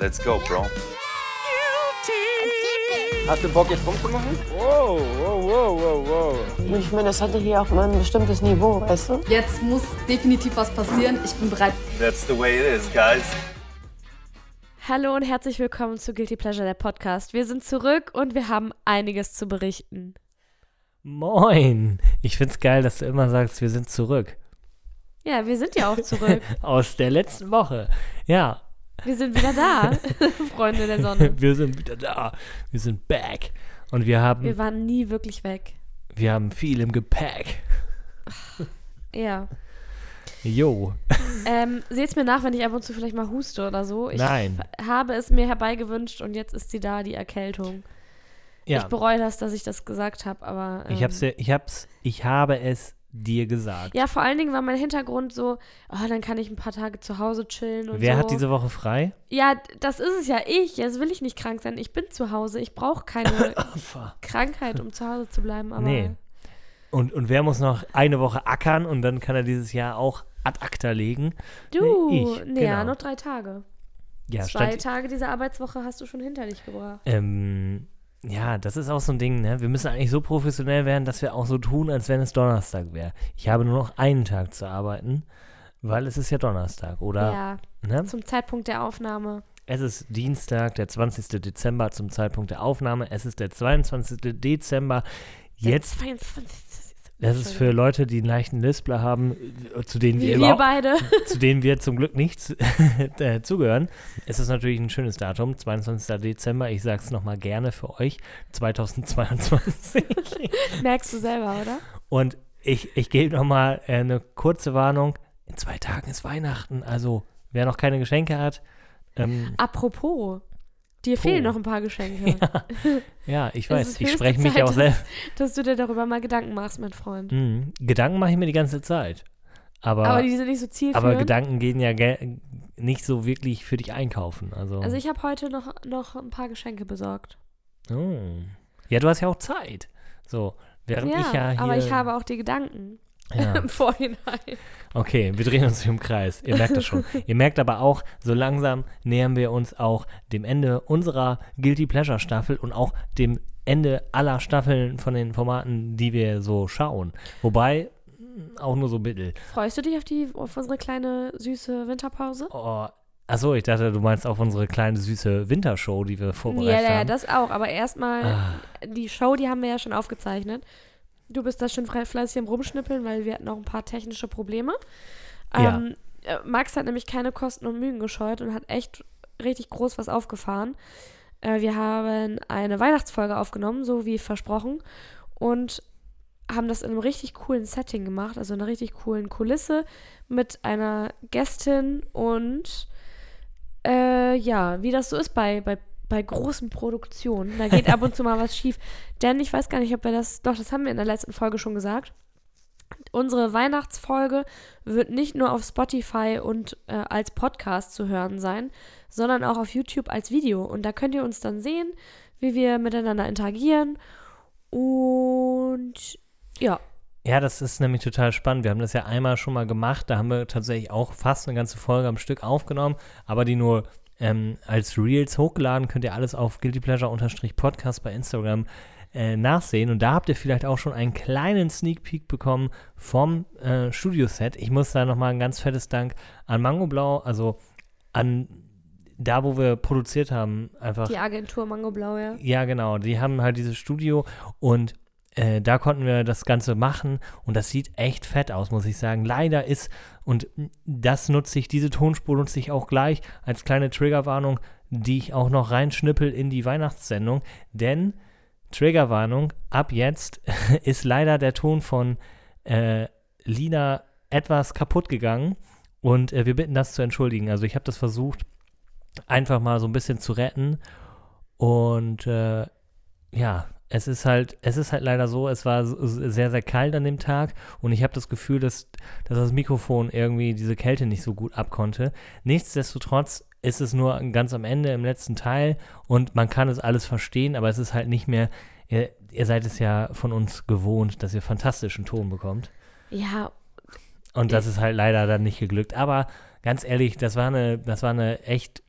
Let's go, bro. Hast du Bock jetzt rumzumachen? Wow, wow, wow, wow, wow. Ich meine, das hatte hier auch mal ein bestimmtes Niveau, weißt du? Jetzt muss definitiv was passieren. Ich bin bereit. That's the way it is, guys. Hallo und herzlich willkommen zu Guilty Pleasure, der Podcast. Wir sind zurück und wir haben einiges zu berichten. Moin. Ich find's geil, dass du immer sagst, wir sind zurück. Ja, wir sind ja auch zurück. Aus der letzten Woche. Ja, Wir sind wieder da, Freunde der Sonne. wir sind wieder da. Wir sind back. Und wir haben, Wir wir, waren nie wirklich weg. haben viel im Gepäck. Ja. Jo. Ähm, seht's mir nach, wenn ich ab und zu vielleicht mal huste oder so. Ich Nein. habe es mir herbeigewünscht und jetzt ist sie da, die Erkältung. Ja. Ich bereue das, dass ich das gesagt habe, aber. Ähm, Ich hab's dir, ich hab's, ich habe es dir gesagt. Ja, vor allen Dingen war mein Hintergrund so, oh, dann kann ich ein paar Tage zu Hause chillen und Wer so. hat diese Woche frei? Ja, das ist es ja ich. Jetzt will ich nicht krank sein. Ich bin zu Hause. Ich brauche keine Krankheit, um zu Hause zu bleiben. Aber Nee. Und, und wer muss noch eine Woche ackern und dann kann er dieses Jahr auch ad acta legen? du, Ich, nee, ja, genau. nur drei Tage. Ja, Zwei Tage dieser Arbeitswoche hast du schon hinter dich gebracht. ähm, ja, das ist auch so ein Ding, ne? Wir müssen eigentlich so professionell werden, dass wir auch so tun, als wenn es Donnerstag wäre. Ich habe nur noch einen Tag zu arbeiten, weil es ist ja Donnerstag, oder? Ja, Ne? zum Zeitpunkt der Aufnahme. Es ist Dienstag, der 20. Dezember zum Zeitpunkt der Aufnahme. Es ist der 22. Dezember. Jetzt, Der 22. das ist für Leute, die einen leichten Lispler haben, äh, zu denen wir, Wie wir überhaupt, beide. zu denen wir zum Glück nicht äh, zugehören. Es ist natürlich ein schönes Datum, 22. Dezember. Ich sage es nochmal gerne für euch, 2022. Merkst du selber, oder? Und ich, ich gebe nochmal äh, eine kurze Warnung. In zwei Tagen ist Weihnachten, also wer noch keine Geschenke hat, ähm, Apropos, dir fehlen noch ein paar Geschenke. ja, ich Es weiß, ich spreche mich Zeit, auch dass- selbst. Dass du dir darüber mal Gedanken machst, mein Freund. Mhm. Gedanken mache ich mir die ganze Zeit. Aber, Aber aber, die sind nicht so zielführend. Gedanken gehen ja ge nicht so wirklich für dich einkaufen. Also, Also ich habe heute noch, noch ein paar Geschenke besorgt. oh. Ja, du hast ja auch Zeit. So, während ja, ich ja hier. aber ich habe auch die Gedanken Ja. im Vorhinein. Okay, wir drehen uns im Kreis. Ihr merkt das schon. Ihr merkt aber auch, so langsam nähern wir uns auch dem Ende unserer Guilty Pleasure Staffel und auch dem Ende aller Staffeln von den Formaten, die wir so schauen. Wobei, mh, auch nur so mittel. Freust du dich auf, die, auf unsere kleine, süße Winterpause? Oh, achso, ich dachte, du meinst auf unsere kleine süße Wintershow, die wir Ja, vorbereitet ja, ja, haben. das auch. Aber erstmal, Ah. die Show, die haben wir ja schon aufgezeichnet. Du bist da schon frei- fleißig am Rumschnippeln, weil wir hatten auch ein paar technische Probleme. Ja. Ähm, äh, Max hat nämlich keine Kosten und Mühen gescheut und hat echt richtig groß was aufgefahren. Äh, wir haben eine Weihnachtsfolge aufgenommen, so wie versprochen. Und haben das in einem richtig coolen Setting gemacht, also in einer richtig coolen Kulisse mit einer Gästin und äh, ja, wie das so ist bei, bei, bei großen Produktionen. Da geht ab und zu mal was schief. Denn ich weiß gar nicht, ob wir das, doch, das haben wir in der letzten Folge schon gesagt. Unsere Weihnachtsfolge wird nicht nur auf Spotify und äh, als Podcast zu hören sein, sondern auch auf YouTube als Video. Und da könnt ihr uns dann sehen, wie wir miteinander interagieren. Und ja, Ja, das ist nämlich total spannend. Wir haben das ja einmal schon mal gemacht. Da haben wir tatsächlich auch fast eine ganze Folge am Stück aufgenommen, aber die nur ähm, als Reels hochgeladen. Könnt ihr alles auf guiltypleasure-podcast bei Instagram äh, nachsehen. Und da habt ihr vielleicht auch schon einen kleinen Sneak Peek bekommen vom äh, Studioset. Ich muss da nochmal ein ganz fettes Dank an Mango Blau, also an da, wo wir produziert haben, einfach die Agentur Mango Blau, ja. ja, genau. Die haben halt dieses Studio und äh, da konnten wir das Ganze machen und das sieht echt fett aus, muss ich sagen. Leider ist, und das nutze ich, diese Tonspur nutze ich auch gleich als kleine Triggerwarnung, die ich auch noch reinschnippel in die Weihnachtssendung, denn Triggerwarnung, ab jetzt ist leider der Ton von äh, Lina etwas kaputt gegangen und äh, wir bitten das zu entschuldigen. Also ich habe das versucht, einfach mal so ein bisschen zu retten und äh, ja, es ist halt, es ist halt leider so, es war sehr, sehr kalt an dem Tag und ich habe das Gefühl, dass, dass das Mikrofon irgendwie diese Kälte nicht so gut abkonnte. Nichtsdestotrotz ist es nur ganz am Ende im letzten Teil und man kann es alles verstehen, aber es ist halt nicht mehr, ihr, ihr seid es ja von uns gewohnt, dass ihr fantastischen Ton bekommt. Ja, Und das ist halt leider dann nicht geglückt. Aber ganz ehrlich, das war eine, das war eine echt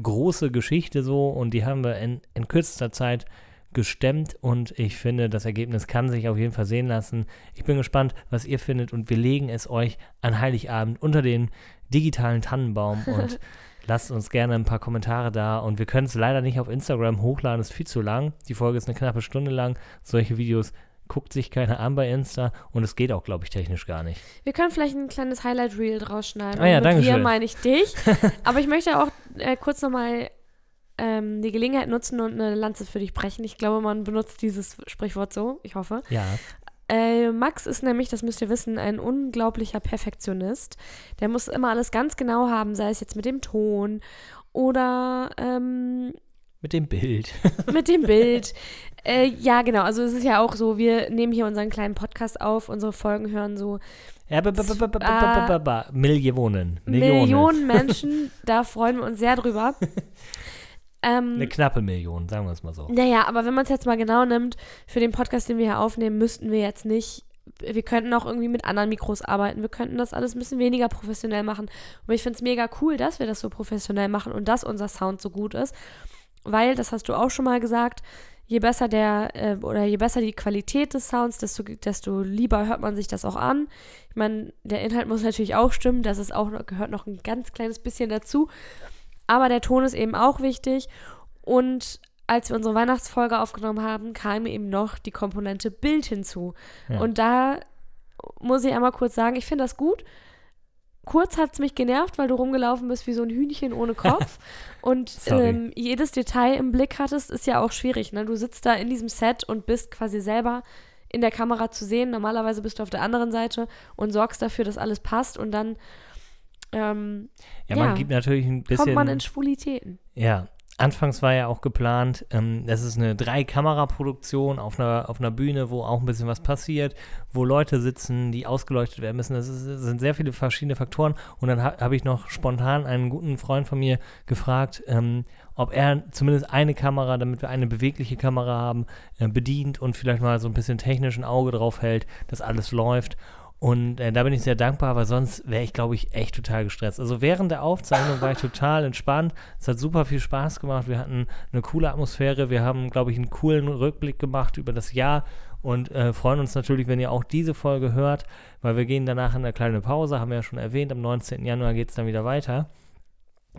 große Geschichte so und die haben wir in, in kürzester Zeit gestemmt und ich finde, das Ergebnis kann sich auf jeden Fall sehen lassen. Ich bin gespannt, was ihr findet und wir legen es euch an Heiligabend unter den digitalen Tannenbaum und lasst uns gerne ein paar Kommentare da und wir können es leider nicht auf Instagram hochladen, ist viel zu lang. Die Folge ist eine knappe Stunde lang. Solche Videos guckt sich keiner an bei Insta und es geht auch, glaube ich, technisch gar nicht. Wir können vielleicht ein kleines Highlight-Reel draus schneiden. Ah ja, danke schön. meine ich dich. Aber ich möchte auch äh, kurz nochmal ähm, die Gelegenheit nutzen und eine Lanze für dich brechen. Ich glaube, man benutzt dieses Sprichwort so, ich hoffe. Ja. Äh, Max ist nämlich, das müsst ihr wissen, ein unglaublicher Perfektionist. Der muss immer alles ganz genau haben, sei es jetzt mit dem Ton oder ähm, mit dem Bild. mit dem Bild. Äh, ja, genau. Also es ist ja auch so, wir nehmen hier unseren kleinen Podcast auf, unsere Folgen hören so. Millionen. Millionen Menschen, da freuen wir uns sehr drüber. Ähm, Eine knappe Million, sagen wir es mal so. Naja, aber wenn man es jetzt mal genau nimmt, für den Podcast, den wir hier aufnehmen, müssten wir jetzt nicht, wir könnten auch irgendwie mit anderen Mikros arbeiten, wir könnten das alles ein bisschen weniger professionell machen. Aber ich finde es mega cool, dass wir das so professionell machen und dass unser Sound so gut ist, weil, das hast du auch schon mal gesagt, je besser der, äh, oder je besser die Qualität des Sounds, desto, desto lieber hört man sich das auch an. Ich meine, der Inhalt muss natürlich auch stimmen, das ist auch, noch- gehört noch ein ganz kleines bisschen dazu. Aber der Ton ist eben auch wichtig. Und als wir unsere Weihnachtsfolge aufgenommen haben, kam eben noch die Komponente Bild hinzu. Ja. Und da muss ich einmal kurz sagen, ich finde das gut. Kurz hat es mich genervt, weil du rumgelaufen bist wie so ein Hühnchen ohne Kopf und ähm, jedes Detail im Blick hattest, ist ja auch schwierig. Ne? Du sitzt da in diesem Set und bist quasi selber in der Kamera zu sehen. Normalerweise bist du auf der anderen Seite und sorgst dafür, dass alles passt und dann ähm, Ja, man ja, gibt natürlich ein bisschen. kommt man in Schwulitäten. Ja, anfangs war ja auch geplant, ähm, das ist eine Drei-Kamera-Produktion auf einer, auf einer Bühne, wo auch ein bisschen was passiert, wo Leute sitzen, die ausgeleuchtet werden müssen. Das, ist, das sind sehr viele verschiedene Faktoren. Und dann ha, habe ich noch spontan einen guten Freund von mir gefragt, ähm, ob er zumindest eine Kamera, damit wir eine bewegliche Kamera haben, äh, bedient und vielleicht mal so ein bisschen technisch ein Auge drauf hält, dass alles läuft. Und äh, da bin ich sehr dankbar, weil sonst wäre ich, glaube ich, echt total gestresst. Also während der Aufzeichnung war ich total entspannt. Es hat super viel Spaß gemacht. Wir hatten eine coole Atmosphäre. Wir haben, glaube ich, einen coolen Rückblick gemacht über das Jahr und äh, freuen uns natürlich, wenn ihr auch diese Folge hört, weil wir gehen danach in eine kleine Pause, haben wir ja schon erwähnt. Am 19. Januar geht es dann wieder weiter.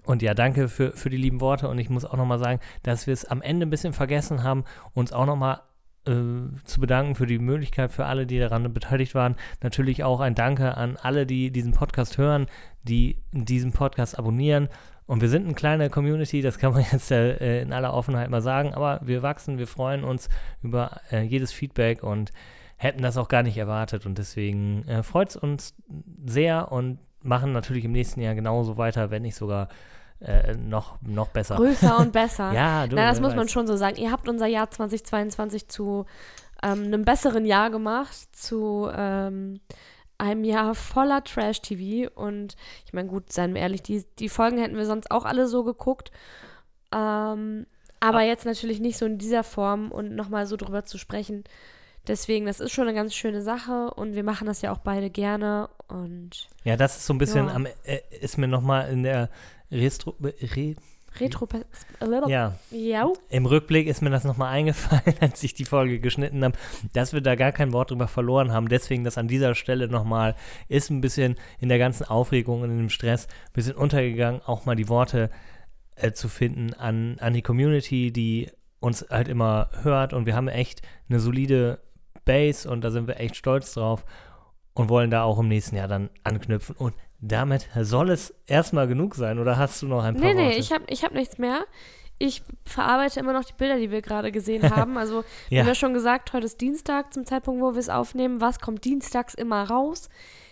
Und ja, danke für, für die lieben Worte. Und ich muss auch nochmal sagen, dass wir es am Ende ein bisschen vergessen haben, uns auch nochmal zu bedanken für die Möglichkeit, für alle, die daran beteiligt waren. Natürlich auch ein Danke an alle, die diesen Podcast hören, die diesen Podcast abonnieren. Und wir sind eine kleine Community, das kann man jetzt äh, in aller Offenheit mal sagen, aber wir wachsen, wir freuen uns über äh, jedes Feedback und hätten das auch gar nicht erwartet. Und deswegen äh, freut es uns sehr und machen natürlich im nächsten Jahr genauso weiter, wenn nicht sogar äh, noch, noch besser. Größer und besser. Ja, du, Na, das muss man weiß. schon so sagen. Ihr habt unser Jahr 2022 zu ähm, einem besseren Jahr gemacht, zu ähm, einem Jahr voller Trash-TV. Und ich meine, gut, seien wir ehrlich, die, die Folgen hätten wir sonst auch alle so geguckt. Ähm, aber jetzt natürlich nicht so in dieser Form und nochmal so drüber zu sprechen. Deswegen, das ist schon eine ganz schöne Sache und wir machen das ja auch beide gerne. Und Ja, das ist so ein bisschen, Ja. am, äh, ist mir nochmal in der Restro, Re, Retro. ja, Ja. im Rückblick ist mir das nochmal eingefallen, als ich die Folge geschnitten habe, dass wir da gar kein Wort drüber verloren haben. Deswegen das an dieser Stelle nochmal ist ein bisschen in der ganzen Aufregung und in dem Stress ein bisschen untergegangen, auch mal die Worte äh, zu finden an, an die Community, die uns halt immer hört und wir haben echt eine solide Base und da sind wir echt stolz drauf und wollen da auch im nächsten Jahr dann anknüpfen und damit soll es erstmal genug sein oder hast du noch ein paar Nee, nee, Worte? ich habe ich hab nichts mehr. Ich verarbeite immer noch die Bilder, die wir gerade gesehen haben. Also, wir Ja. haben ja schon gesagt, heute ist Dienstag zum Zeitpunkt, wo wir es aufnehmen. Was kommt dienstags immer raus?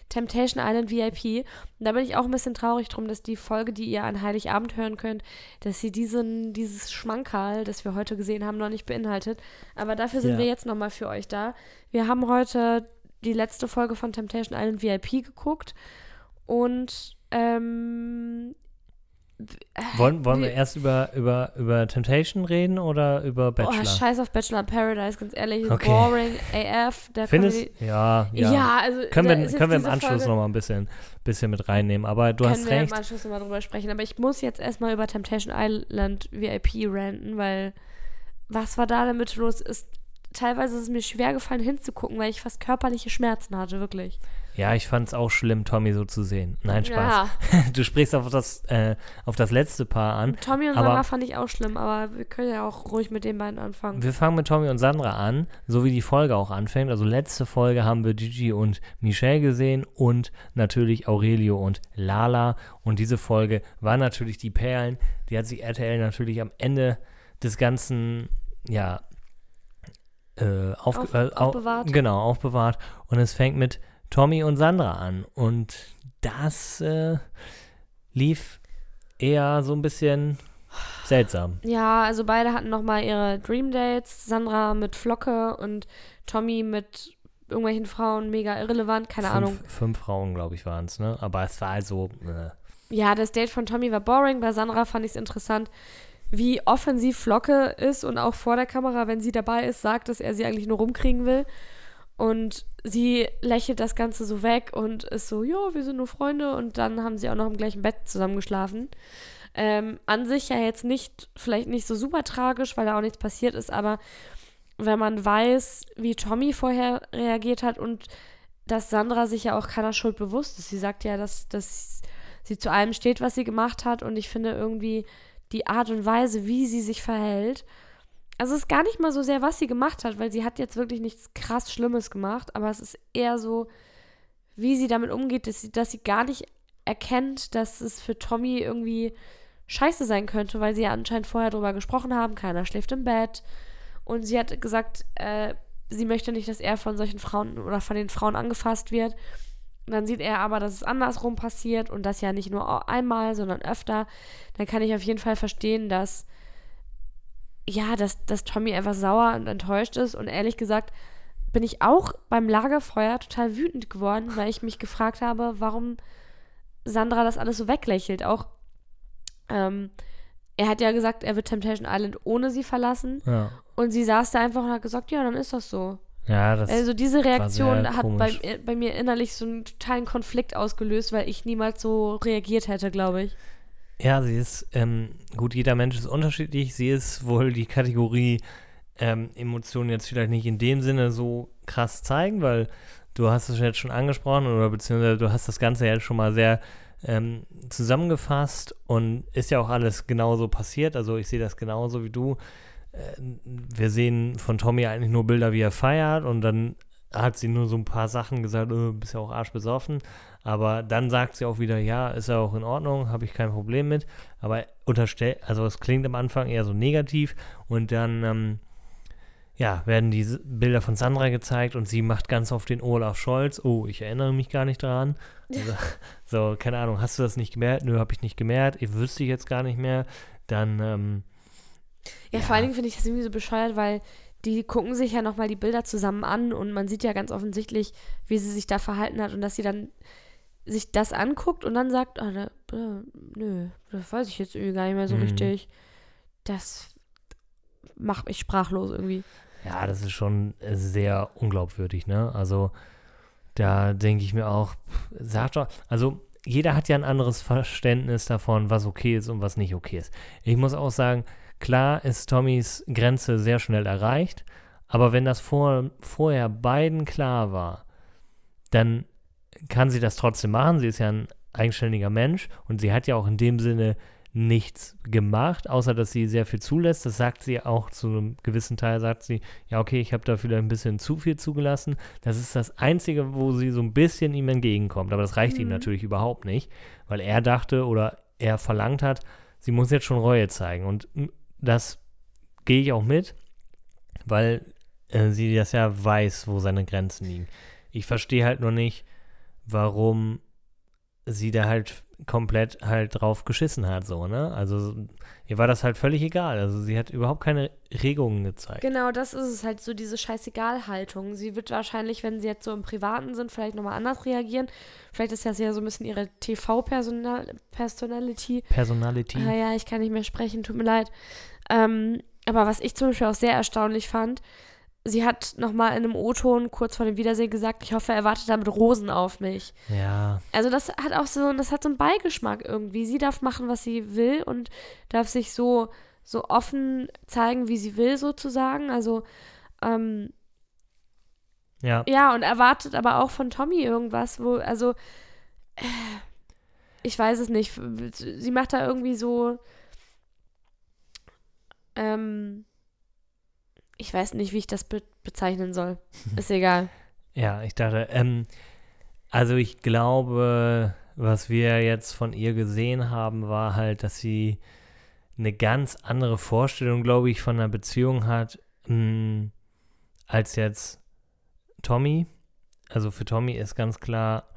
Temptation Island VIP. Und da bin ich auch ein bisschen traurig drum, dass die Folge, die ihr an Heiligabend hören könnt, dass sie diesen, dieses Schmankerl, das wir heute gesehen haben, noch nicht beinhaltet. Aber dafür sind Ja. wir jetzt nochmal für euch da. Wir haben heute die letzte Folge von Temptation Island VIP geguckt. Und ähm, Wollen, wollen wir erst über, über, über Temptation reden oder über Bachelor? Oh, scheiß auf Bachelor in Paradise, ganz ehrlich. Okay. Boring, AF. Der Findest Comedy- ja, ja. Ja, also. können wir, können wir im Anschluss Folge- noch mal ein bisschen, bisschen mit reinnehmen. Aber du können hast wir recht. im Anschluss nochmal drüber sprechen. Aber ich muss jetzt erstmal über Temptation Island VIP ranten, weil was war da damit los? Ist, teilweise ist es mir schwer gefallen hinzugucken, weil ich fast körperliche Schmerzen hatte, wirklich. Ja, ich fand es auch schlimm, Tommy so zu sehen. Nein, Spaß. Ja, Du sprichst auf das, äh, auf das letzte Paar an. Tommy und Sandra fand ich auch schlimm, aber wir können ja auch ruhig mit den beiden anfangen. Wir fangen mit Tommy und Sandra an, so wie die Folge auch anfängt. Also letzte Folge haben wir Gigi und Michelle gesehen und natürlich Aurelio und Lala. Und diese Folge war natürlich die Perlen. Die hat sich RTL natürlich am Ende des Ganzen, ja, äh, auf, Auf- äh, au- aufbewahrt. Genau, aufbewahrt. Und es fängt mit Tommy und Sandra an. Und das äh, lief eher so ein bisschen seltsam. Ja, also beide hatten nochmal ihre Dream Dates. Sandra mit Flocke und Tommy mit irgendwelchen Frauen, mega irrelevant, keine fünf, Ahnung. Fünf Frauen, glaube ich, waren es, ne? Aber es war also. Äh, Ja, das Date von Tommy war boring. Bei Sandra fand ich es interessant, wie offensiv Flocke ist und auch vor der Kamera, wenn sie dabei ist, sagt, dass er sie eigentlich nur rumkriegen will. Und sie lächelt das Ganze so weg und ist so, ja, wir sind nur Freunde. Und dann haben sie auch noch im gleichen Bett zusammen geschlafen. Ähm, an sich ja jetzt nicht, vielleicht nicht so super tragisch, weil da auch nichts passiert ist, aber wenn man weiß, wie Tommy vorher reagiert hat und dass Sandra sich ja auch keiner Schuld bewusst ist. Sie sagt ja, dass, dass sie zu allem steht, was sie gemacht hat. Und ich finde irgendwie die Art und Weise, wie sie sich verhält. Also es ist gar nicht mal so sehr, was sie gemacht hat, weil sie hat jetzt wirklich nichts krass Schlimmes gemacht, aber es ist eher so, wie sie damit umgeht, dass sie, dass sie gar nicht erkennt, dass es für Tommy irgendwie scheiße sein könnte, weil sie ja anscheinend vorher drüber gesprochen haben, keiner schläft im Bett. Und sie hat gesagt, äh, sie möchte nicht, dass er von solchen Frauen oder von den Frauen angefasst wird. Und dann sieht er aber, dass es andersrum passiert und das ja nicht nur einmal, sondern öfter. Dann kann ich auf jeden Fall verstehen, dass ja, dass, dass Tommy einfach sauer und enttäuscht ist. Und ehrlich gesagt bin ich auch beim Lagerfeuer total wütend geworden, weil ich mich gefragt habe, warum Sandra das alles so weglächelt. Auch ähm, er hat ja gesagt, er wird Temptation Island ohne sie verlassen. ja. Und sie saß da einfach und hat gesagt, ja, dann ist das so. ja, das. Also diese Reaktion hat bei, bei mir innerlich so einen totalen Konflikt ausgelöst, weil ich niemals so reagiert hätte, glaube ich. Ja, sie ist. Ähm, gut, jeder Mensch ist unterschiedlich. Sie ist wohl die Kategorie ähm, Emotionen jetzt vielleicht nicht in dem Sinne so krass zeigen, weil du hast es jetzt schon angesprochen oder beziehungsweise du hast das Ganze ja schon mal sehr ähm, zusammengefasst und ist ja auch alles genauso passiert. Also ich sehe das genauso wie du. Äh, wir sehen von Tommy eigentlich nur Bilder, wie er feiert und dann hat sie nur so ein paar Sachen gesagt, äh, bist ja auch arschbesoffen. Aber dann sagt sie auch wieder, ja, ist ja auch in Ordnung, habe ich kein Problem mit. Aber unterstellt, also es klingt am Anfang eher so negativ und dann, ähm, ja, werden diese Bilder von Sandra gezeigt und sie macht ganz oft den Olaf Scholz. Oh, ich erinnere mich gar nicht dran. Also, so, keine Ahnung, hast du das nicht gemerkt? Nö, habe ich nicht gemerkt. Ich wüsste ich jetzt gar nicht mehr. Dann, ähm, Ja, Ja. vor allen Dingen finde ich das irgendwie so bescheuert, weil die gucken sich ja nochmal die Bilder zusammen an und man sieht ja ganz offensichtlich, wie sie sich da verhalten hat und dass sie dann sich das anguckt und dann sagt, ah, da, äh, nö, das weiß ich jetzt irgendwie gar nicht mehr so Mhm. richtig. Das macht mich sprachlos irgendwie. Ja, das ist schon sehr unglaubwürdig, ne? Also da denke ich mir auch, sag doch, also jeder hat ja ein anderes Verständnis davon, was okay ist und was nicht okay ist. Ich muss auch sagen, klar ist Tommys Grenze sehr schnell erreicht, aber wenn das vor, vorher beiden klar war, dann kann sie das trotzdem machen. Sie ist ja ein eigenständiger Mensch und sie hat ja auch in dem Sinne nichts gemacht, außer dass sie sehr viel zulässt. Das sagt sie auch zu einem gewissen Teil, sagt sie, ja, okay, ich habe da vielleicht ein bisschen zu viel zugelassen. Das ist das Einzige, wo sie so ein bisschen ihm entgegenkommt. Aber das reicht ihm Mhm. natürlich überhaupt nicht, weil er dachte oder er verlangt hat, sie muss jetzt schon Reue zeigen. Und mm, das gehe ich auch mit, weil äh, sie das ja weiß, wo seine Grenzen liegen. Ich verstehe halt nur nicht, warum sie da halt komplett halt drauf geschissen hat, so, ne? Also ihr war das halt völlig egal. Also sie hat überhaupt keine Regungen gezeigt. Genau, das ist es halt so, diese Scheißegal-Haltung. Sie wird wahrscheinlich, wenn sie jetzt so im Privaten sind, vielleicht nochmal anders reagieren. Vielleicht ist das ja so ein bisschen ihre TV-Personality. Personality. Ah ja, ich kann nicht mehr sprechen, tut mir leid. Ähm, aber was ich zum Beispiel auch sehr erstaunlich fand, sie hat nochmal in einem O-Ton kurz vor dem Wiedersehen gesagt, ich hoffe, er wartet damit Rosen auf mich. Ja. Also das hat auch so, das hat so einen Beigeschmack irgendwie. Sie darf machen, was sie will und darf sich so, so offen zeigen, wie sie will, sozusagen. Also, ähm, Ja. ja, und erwartet aber auch von Tommy irgendwas, wo, also, äh, ich weiß es nicht. Sie macht da irgendwie so, ähm, ich weiß nicht, wie ich das be bezeichnen soll. Ist egal. Ja, ich dachte, ähm, also ich glaube, was wir jetzt von ihr gesehen haben, war halt, dass sie eine ganz andere Vorstellung, glaube ich, von einer Beziehung hat, mh, als jetzt Tommy. Also für Tommy ist ganz klar,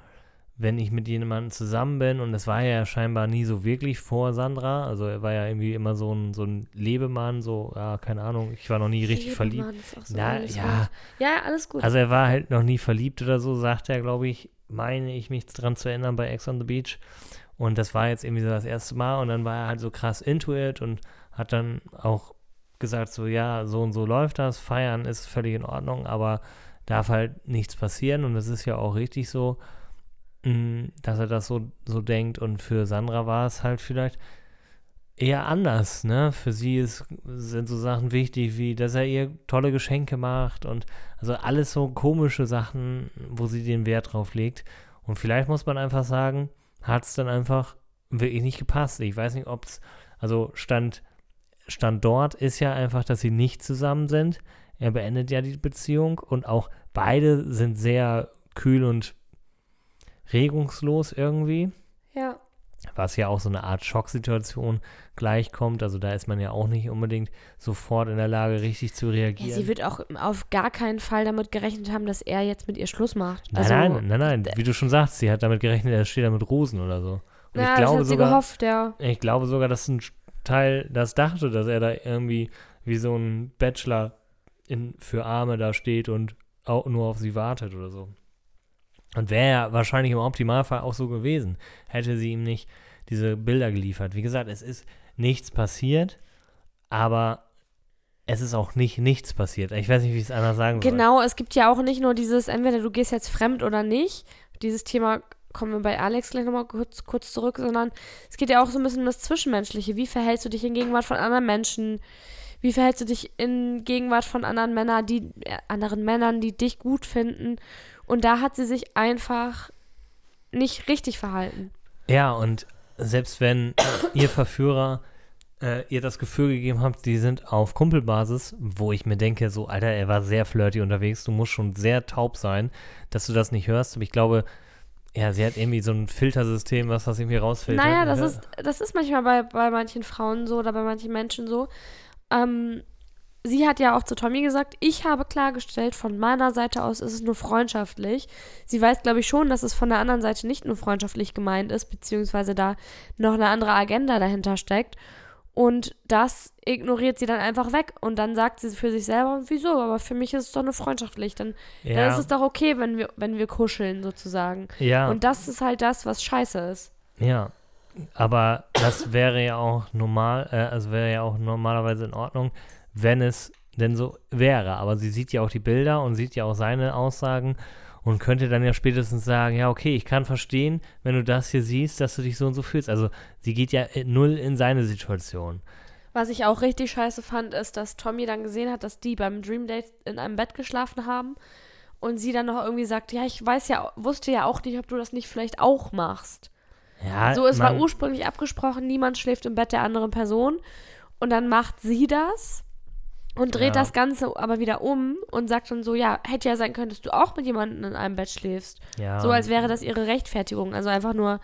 wenn ich mit jemandem zusammen bin, und das war ja scheinbar nie so wirklich vor Sandra, also er war ja irgendwie immer so ein, so ein Lebemann, so, ja, keine Ahnung, ich war noch nie richtig verliebt. Lebemann ist auch so ja, gut. Ja, alles gut. also er war halt noch nie verliebt oder so, sagt er, glaube ich, meine ich mich dran zu erinnern bei Ex on the Beach. Und das war jetzt irgendwie so das erste Mal und dann war er halt so krass into it und hat dann auch gesagt, so ja, so und so läuft das, feiern ist völlig in Ordnung, aber darf halt nichts passieren und das ist ja auch richtig so, dass er das so, so denkt und für Sandra war es halt vielleicht eher anders, ne? Für sie ist, sind so Sachen wichtig, wie dass er ihr tolle Geschenke macht und also alles so komische Sachen, wo sie den Wert drauf legt. Und vielleicht muss man einfach sagen, hat es dann einfach wirklich nicht gepasst. Ich weiß nicht, ob es, also Stand, Stand dort ist ja einfach, dass sie nicht zusammen sind. Er beendet ja die Beziehung und auch beide sind sehr kühl und regungslos irgendwie ja. was ja auch so eine Art Schocksituation gleichkommt. Also da ist man ja auch nicht unbedingt sofort in der Lage, richtig zu ja. reagieren. Sie wird auch auf gar keinen Fall damit gerechnet haben, dass er jetzt mit ihr Schluss macht. nein, also, nein, nein, nein, wie du schon sagst, sie hat damit gerechnet, er steht da mit Rosen oder so. Und Ja, ich glaube das hat sie sogar, gehofft, ja. ich glaube sogar, dass ein Teil das dachte, dass er da irgendwie wie so ein Bachelor in, für Arme da steht und auch nur auf sie wartet oder so. Und wäre ja wahrscheinlich im Optimalfall auch so gewesen, hätte sie ihm nicht diese Bilder geliefert. Wie gesagt, es ist nichts passiert, aber es ist auch nicht nichts passiert. Ich weiß nicht, wie ich es anders sagen soll. Genau, es gibt ja auch nicht nur dieses, entweder du gehst jetzt fremd oder nicht. Dieses Thema kommen wir bei Alex gleich nochmal kurz, kurz zurück, sondern es geht ja auch so ein bisschen um das Zwischenmenschliche. Wie verhältst du dich in Gegenwart von anderen Menschen? Wie verhältst du dich in Gegenwart von anderen Männern, die, äh, anderen Männern, die dich gut finden? Und da hat sie sich einfach nicht richtig verhalten. Ja, und selbst wenn ihr Verführer äh, ihr das Gefühl gegeben habt, die sind auf Kumpelbasis, wo ich mir denke, so, Alter, er war sehr flirty unterwegs, du musst schon sehr taub sein, dass du das nicht hörst. Aber ich glaube, ja, sie hat irgendwie so ein Filtersystem, was das irgendwie rausfiltert. Naja, das Ja. ist, das ist manchmal bei, bei manchen Frauen so oder bei manchen Menschen so. Ähm, sie hat ja auch zu Tommy gesagt, ich habe klargestellt, von meiner Seite aus ist es nur freundschaftlich. Sie weiß, glaube ich, schon, dass es von der anderen Seite nicht nur freundschaftlich gemeint ist, beziehungsweise da noch eine andere Agenda dahinter steckt. Und das ignoriert sie dann einfach weg. Und dann sagt sie für sich selber, wieso? Aber für mich ist es doch nur freundschaftlich. Dann, dann ja, ist es doch okay, wenn wir, wenn wir kuscheln, sozusagen. ja, Und das ist halt das, was scheiße ist. ja. Aber das wäre ja auch normal, äh, also wäre ja auch normalerweise in Ordnung, wenn es denn so wäre. Aber sie sieht ja auch die Bilder und sieht ja auch seine Aussagen und könnte dann ja spätestens sagen, ja, okay, ich kann verstehen, wenn du das hier siehst, dass du dich so und so fühlst. Also sie geht ja null in seine Situation. Was ich auch richtig scheiße fand, ist, dass Tommy dann gesehen hat, dass die beim Dream Date in einem Bett geschlafen haben und sie dann noch irgendwie sagt, ja, ich weiß ja, wusste ja auch nicht, ob du das nicht vielleicht auch machst. Ja, So, es war ursprünglich abgesprochen, niemand schläft im Bett der anderen Person und dann macht sie das und dreht Ja. das Ganze aber wieder um und sagt dann so, ja, hätte ja sein können, dass du auch mit jemandem in einem Bett schläfst. ja, So als wäre das ihre Rechtfertigung. Also einfach nur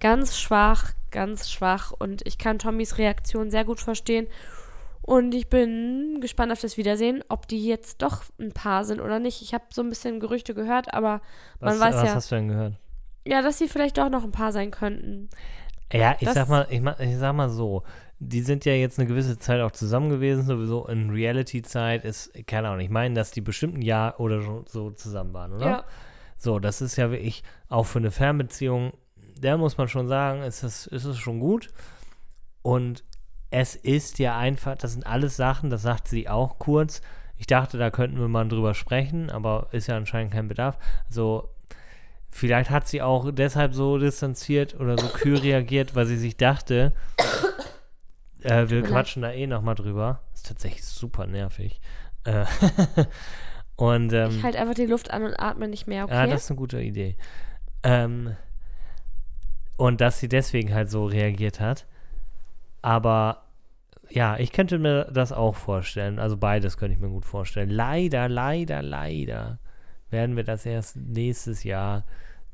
ganz schwach, ganz schwach. Und ich kann Tommys Reaktion sehr gut verstehen. Und ich bin gespannt auf das Wiedersehen, ob die jetzt doch ein Paar sind oder nicht. Ich habe so ein bisschen Gerüchte gehört, aber was, man weiß was ja- hast du denn gehört? ja, dass sie vielleicht doch noch ein Paar sein könnten. Ja, ich Das- sag mal, ich, ich sag mal so, die sind ja jetzt eine gewisse Zeit auch zusammen gewesen, sowieso in Reality-Zeit ist, keine Ahnung, ich meine, dass die bestimmt ein Jahr oder so, zusammen waren, oder? Ja. So, das ist ja wirklich auch für eine Fernbeziehung, da muss man schon sagen, ist es, ist es schon gut. Und es ist ja einfach, das sind alles Sachen, das sagt sie auch kurz. Ich dachte, da könnten wir mal drüber sprechen, aber ist ja anscheinend kein Bedarf. Also, vielleicht hat sie auch deshalb so distanziert oder so kühl reagiert, weil sie sich dachte, äh, wir quatschen da eh nochmal drüber. Ist tatsächlich super nervig. Äh, und ähm, Ich halte einfach die Luft an und atme nicht mehr, okay? ja, das ist eine gute Idee. Ähm, und dass sie deswegen halt so reagiert hat. Aber ja, ich könnte mir das auch vorstellen. Also beides könnte ich mir gut vorstellen. Leider, leider, leider werden wir das erst nächstes Jahr,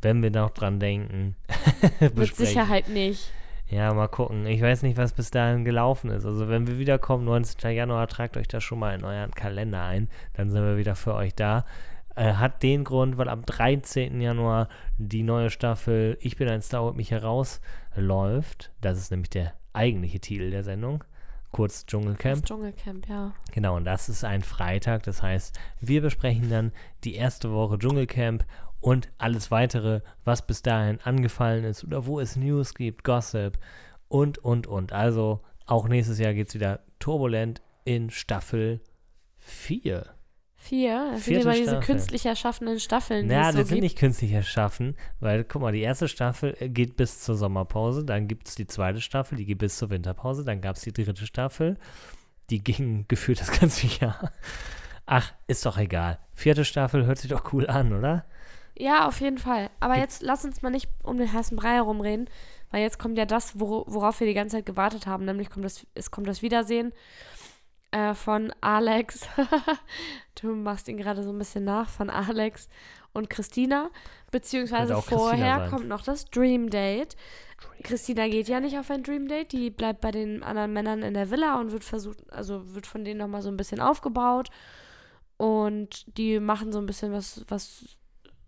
wenn wir noch dran denken, Mit. Sicherheit nicht. Ja, mal gucken. Ich weiß nicht, was bis dahin gelaufen ist. Also wenn wir wiederkommen, 19. Januar, tragt euch das schon mal in euren Kalender ein. Dann sind wir wieder für euch da. Äh, hat den Grund, weil am 13. Januar die neue Staffel Ich bin ein Star holt mich heraus läuft. Das ist nämlich der eigentliche Titel der Sendung. Kurz Das Dschungelcamp. Dschungelcamp, ja. Genau, und das ist ein Freitag. Das heißt, wir besprechen dann die erste Woche Dschungelcamp und alles weitere, was bis dahin angefallen ist oder wo es News gibt, Gossip und, und, und. Also auch nächstes Jahr geht es wieder turbulent in Staffel 4. Vier. Das sind Vierte immer diese künstlich erschaffenen Staffeln, die Na, es so das sind gibt. nicht künstlich erschaffen, weil, guck mal, die erste Staffel äh, geht bis zur Sommerpause, dann gibt es die zweite Staffel, die geht bis zur Winterpause, dann gab es die dritte Staffel, die ging gefühlt das ganze Jahr. Ach, ist doch egal. Vierte Staffel hört sich doch cool an, oder? Ja, auf jeden Fall. Aber jetzt lass uns mal nicht um den heißen Brei herumreden, weil jetzt kommt ja das, wor worauf wir die ganze Zeit gewartet haben, nämlich kommt das, es kommt das Wiedersehen äh, von Alex. du machst ihn gerade so ein bisschen nach, von Alex und Christina. Beziehungsweise Christina vorher sein. kommt noch das Dream Date. Christina geht ja nicht auf ein Dream Date, die bleibt bei den anderen Männern in der Villa und wird versucht, also wird von denen nochmal so ein bisschen aufgebaut. Und die machen so ein bisschen was, was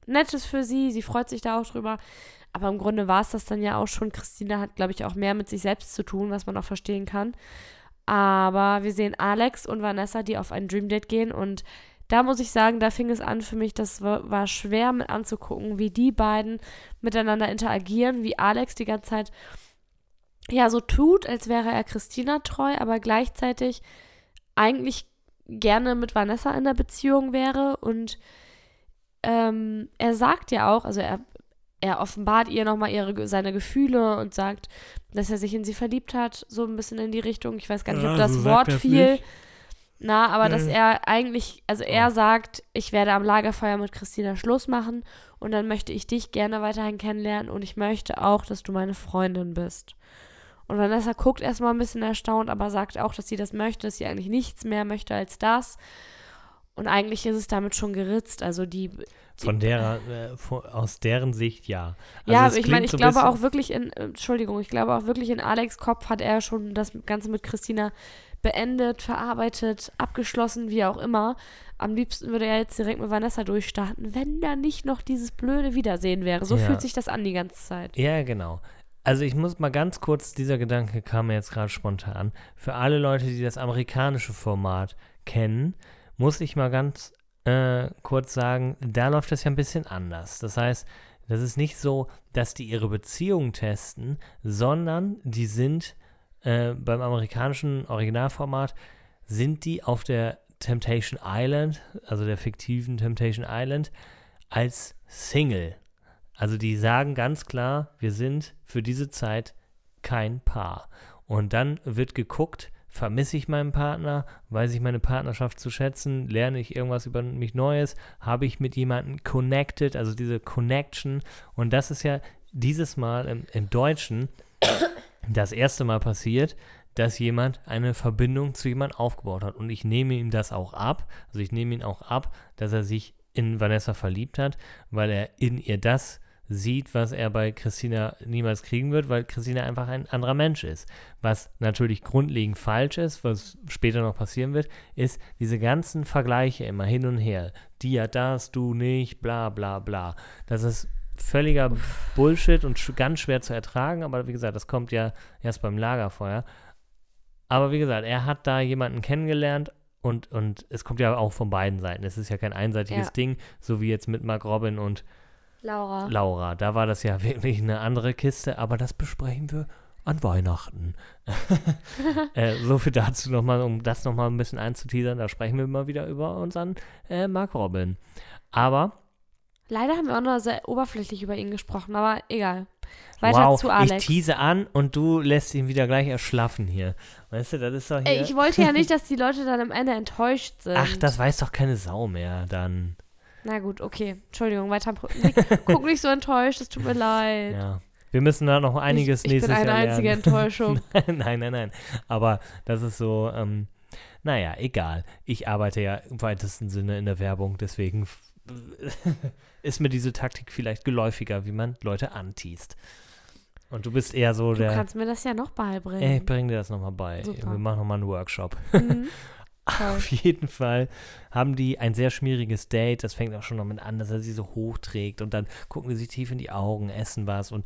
Nettes für sie. Sie freut sich da auch drüber. Aber im Grunde war es das dann ja auch schon. Christina hat, glaube ich, auch mehr mit sich selbst zu tun, was man auch verstehen kann. Aber wir sehen Alex und Vanessa, die auf ein Dream Date gehen. Und da muss ich sagen, da fing es an für mich, das war, war schwer mit anzugucken, wie die beiden miteinander interagieren, wie Alex die ganze Zeit ja so tut, als wäre er Christina treu, aber gleichzeitig eigentlich gerne mit Vanessa in der Beziehung wäre und ähm, er sagt ja auch, also er, er offenbart ihr nochmal ihre, seine Gefühle und sagt, dass er sich in sie verliebt hat, so ein bisschen in die Richtung. Ich weiß gar nicht, ob Ja, das so Wort fiel. nicht. Na, aber dass Nee. er eigentlich, also er sagt, ich werde am Lagerfeuer mit Christina Schluss machen und dann möchte ich dich gerne weiterhin kennenlernen und ich möchte auch, dass du meine Freundin bist. Und Vanessa guckt erstmal ein bisschen erstaunt, aber sagt auch, dass sie das möchte, dass sie eigentlich nichts mehr möchte als das. Und eigentlich ist es damit schon geritzt. Also die. Von der, äh, von, aus deren Sicht ja. Also ja, ich meine, ich so glaube auch wirklich in, äh, Entschuldigung, ich glaube auch wirklich in Alex Kopf hat er schon das Ganze mit Christina beendet, verarbeitet, abgeschlossen, wie auch immer. Am liebsten würde er jetzt direkt mit Vanessa durchstarten, wenn da nicht noch dieses blöde Wiedersehen wäre. So Ja. fühlt sich das an die ganze Zeit. Ja, genau. Also ich muss mal ganz kurz, dieser Gedanke kam mir jetzt gerade spontan. Für alle Leute, die das amerikanische Format kennen, muss ich mal ganz äh, kurz sagen, da läuft das ja ein bisschen anders. Das heißt, das ist nicht so, dass die ihre Beziehung testen, sondern die sind äh, beim amerikanischen Originalformat, sind die auf der Temptation Island, also der fiktiven Temptation Island, als Single. Also die sagen ganz klar, wir sind für diese Zeit kein Paar. Und dann wird geguckt, vermisse ich meinen Partner, weiß ich meine Partnerschaft zu schätzen, lerne ich irgendwas über mich Neues, habe ich mit jemandem connected, also diese Connection. Und das ist ja dieses Mal im, im Deutschen das erste Mal passiert, dass jemand eine Verbindung zu jemandem aufgebaut hat. Und ich nehme ihm das auch ab. Also ich nehme ihn auch ab, dass er sich in Vanessa verliebt hat, weil er in ihr das sieht, was er bei Christina niemals kriegen wird, weil Christina einfach ein anderer Mensch ist. Was natürlich grundlegend falsch ist, was später noch passieren wird, ist diese ganzen Vergleiche immer hin und her. Die hat das, du nicht, bla bla bla. Das ist völliger Bullshit und sch ganz schwer zu ertragen, aber wie gesagt, das kommt ja erst beim Lagerfeuer. Aber wie gesagt, er hat da jemanden kennengelernt und, und es kommt ja auch von beiden Seiten. Es ist ja kein einseitiges Ja. Ding, so wie jetzt mit Mark Robin und Laura. Laura. Da war das ja wirklich eine andere Kiste, aber das besprechen wir an Weihnachten. äh, so viel dazu nochmal, um das nochmal ein bisschen einzuteasern. Da sprechen wir mal wieder über unseren äh, Mark Robin. Aber, Leider haben wir auch nur sehr oberflächlich über ihn gesprochen, aber egal. Weiter wow, zu Alex. ich tease an und du lässt ihn wieder gleich erschlaffen hier. Weißt du, das ist doch hier. Ey, ich wollte ja nicht, dass die Leute dann am Ende enttäuscht sind. Ach, das weiß doch keine Sau mehr dann. Na gut, okay. Entschuldigung, weiter. Guck nicht so enttäuscht, es tut mir leid. Ja. Wir müssen da noch einiges ich, ich nächstes bin eine Jahr einzige lernen. Enttäuschung. nein, nein, nein. Aber das ist so, ähm, naja, egal. Ich arbeite ja im weitesten Sinne in der Werbung, deswegen ist mir diese Taktik vielleicht geläufiger, wie man Leute anteast. Und du bist eher so Du der. kannst mir das ja noch beibringen. Ich bring dir das nochmal bei. Super. Wir machen nochmal einen Workshop. Mhm. Auf jeden Fall haben die ein sehr schmieriges Date. Das fängt auch schon damit an, dass er sie so hochträgt und dann gucken die sich tief in die Augen, essen was und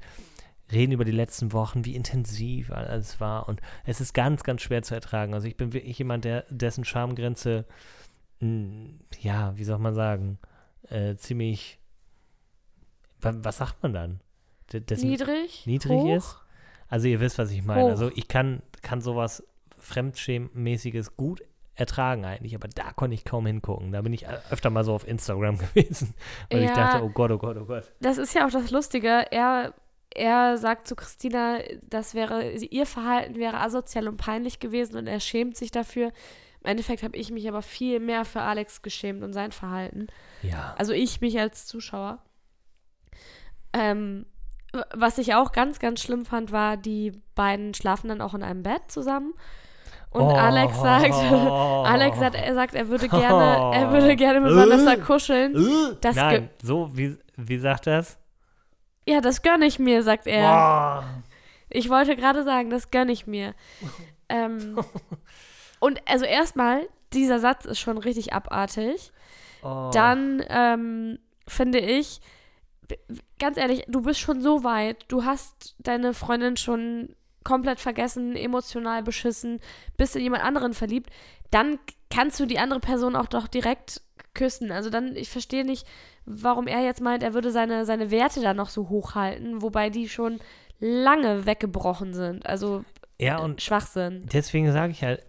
reden über die letzten Wochen, wie intensiv alles war. Und es ist ganz, ganz schwer zu ertragen. Also ich bin wirklich jemand, der dessen Schamgrenze, mh, ja, wie soll man sagen, äh, ziemlich, wa- was sagt man dann? De- Dessen, Niedrig? niedrig hoch? ist? Also ihr wisst, was ich meine. Hoch. Also ich kann, kann sowas Fremdschämmäßiges gut ertragen eigentlich, aber da konnte ich kaum hingucken. Da bin ich öfter mal so auf Instagram gewesen, weil ich Ja. dachte, oh Gott, oh Gott, oh Gott. Das ist ja auch das Lustige. Er, er sagt zu Christina, das wäre, ihr Verhalten wäre asozial und peinlich gewesen und er schämt sich dafür. Im Endeffekt habe ich mich aber viel mehr für Alex geschämt und sein Verhalten. Ja. Also ich mich als Zuschauer. Ähm, was ich auch ganz, ganz schlimm fand, war, die beiden schlafen dann auch in einem Bett zusammen. Und Oh. Alex sagt, Alex sagt, er sagt, er würde gerne, er würde gerne mit Vanessa kuscheln. Das ge- Nein, so, wie, wie sagt das? Ja, das gönne ich mir, sagt er. Boah. Ich wollte gerade sagen, das gönne ich mir. ähm, und also erstmal, dieser Satz ist schon richtig abartig. Oh. Dann ähm, finde ich, ganz ehrlich, du bist schon so weit, du hast deine Freundin schon komplett vergessen, emotional beschissen, bist in jemand anderen verliebt, dann kannst du die andere Person auch doch direkt küssen. Also dann, ich verstehe nicht, warum er jetzt meint, er würde seine, seine Werte da noch so hochhalten, wobei die schon lange weggebrochen sind. Also Ja, äh, und Schwachsinn. deswegen sage ich halt,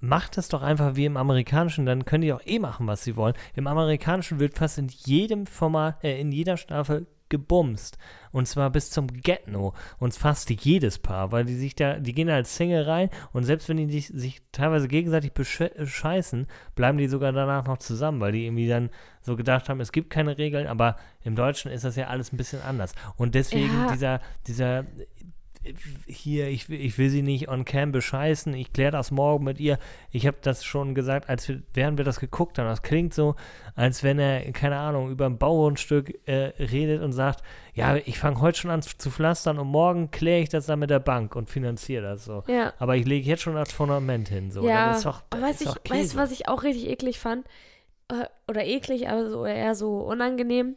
macht das doch einfach wie im Amerikanischen, dann können die auch eh machen, was sie wollen. Im Amerikanischen wird fast in jedem Format, äh, in jeder Staffel gebumst. Und zwar bis zum Get-No. Und fast jedes Paar, weil die sich da, die gehen als Single rein und selbst wenn die sich, sich teilweise gegenseitig besche- bescheißen, bleiben die sogar danach noch zusammen, weil die irgendwie dann so gedacht haben, es gibt keine Regeln, aber im Deutschen ist das ja alles ein bisschen anders. Und deswegen Ja. dieser, dieser hier, ich, will- ich will sie nicht on cam bescheißen, ich kläre das morgen mit ihr. Ich habe das schon gesagt, als wir, während wir das geguckt haben. Das klingt so, als wenn er, keine Ahnung, über ein Baugrundstück äh, redet und sagt, ja, ich fange heute schon an zu pflastern und morgen kläre ich das dann mit der Bank und finanziere das so. Ja. Aber ich lege jetzt schon das Fundament hin. So. Ja, das ist doch, das weiß ist ich, weißt du, was ich auch richtig eklig fand? Äh, Oder eklig, aber so eher so unangenehm,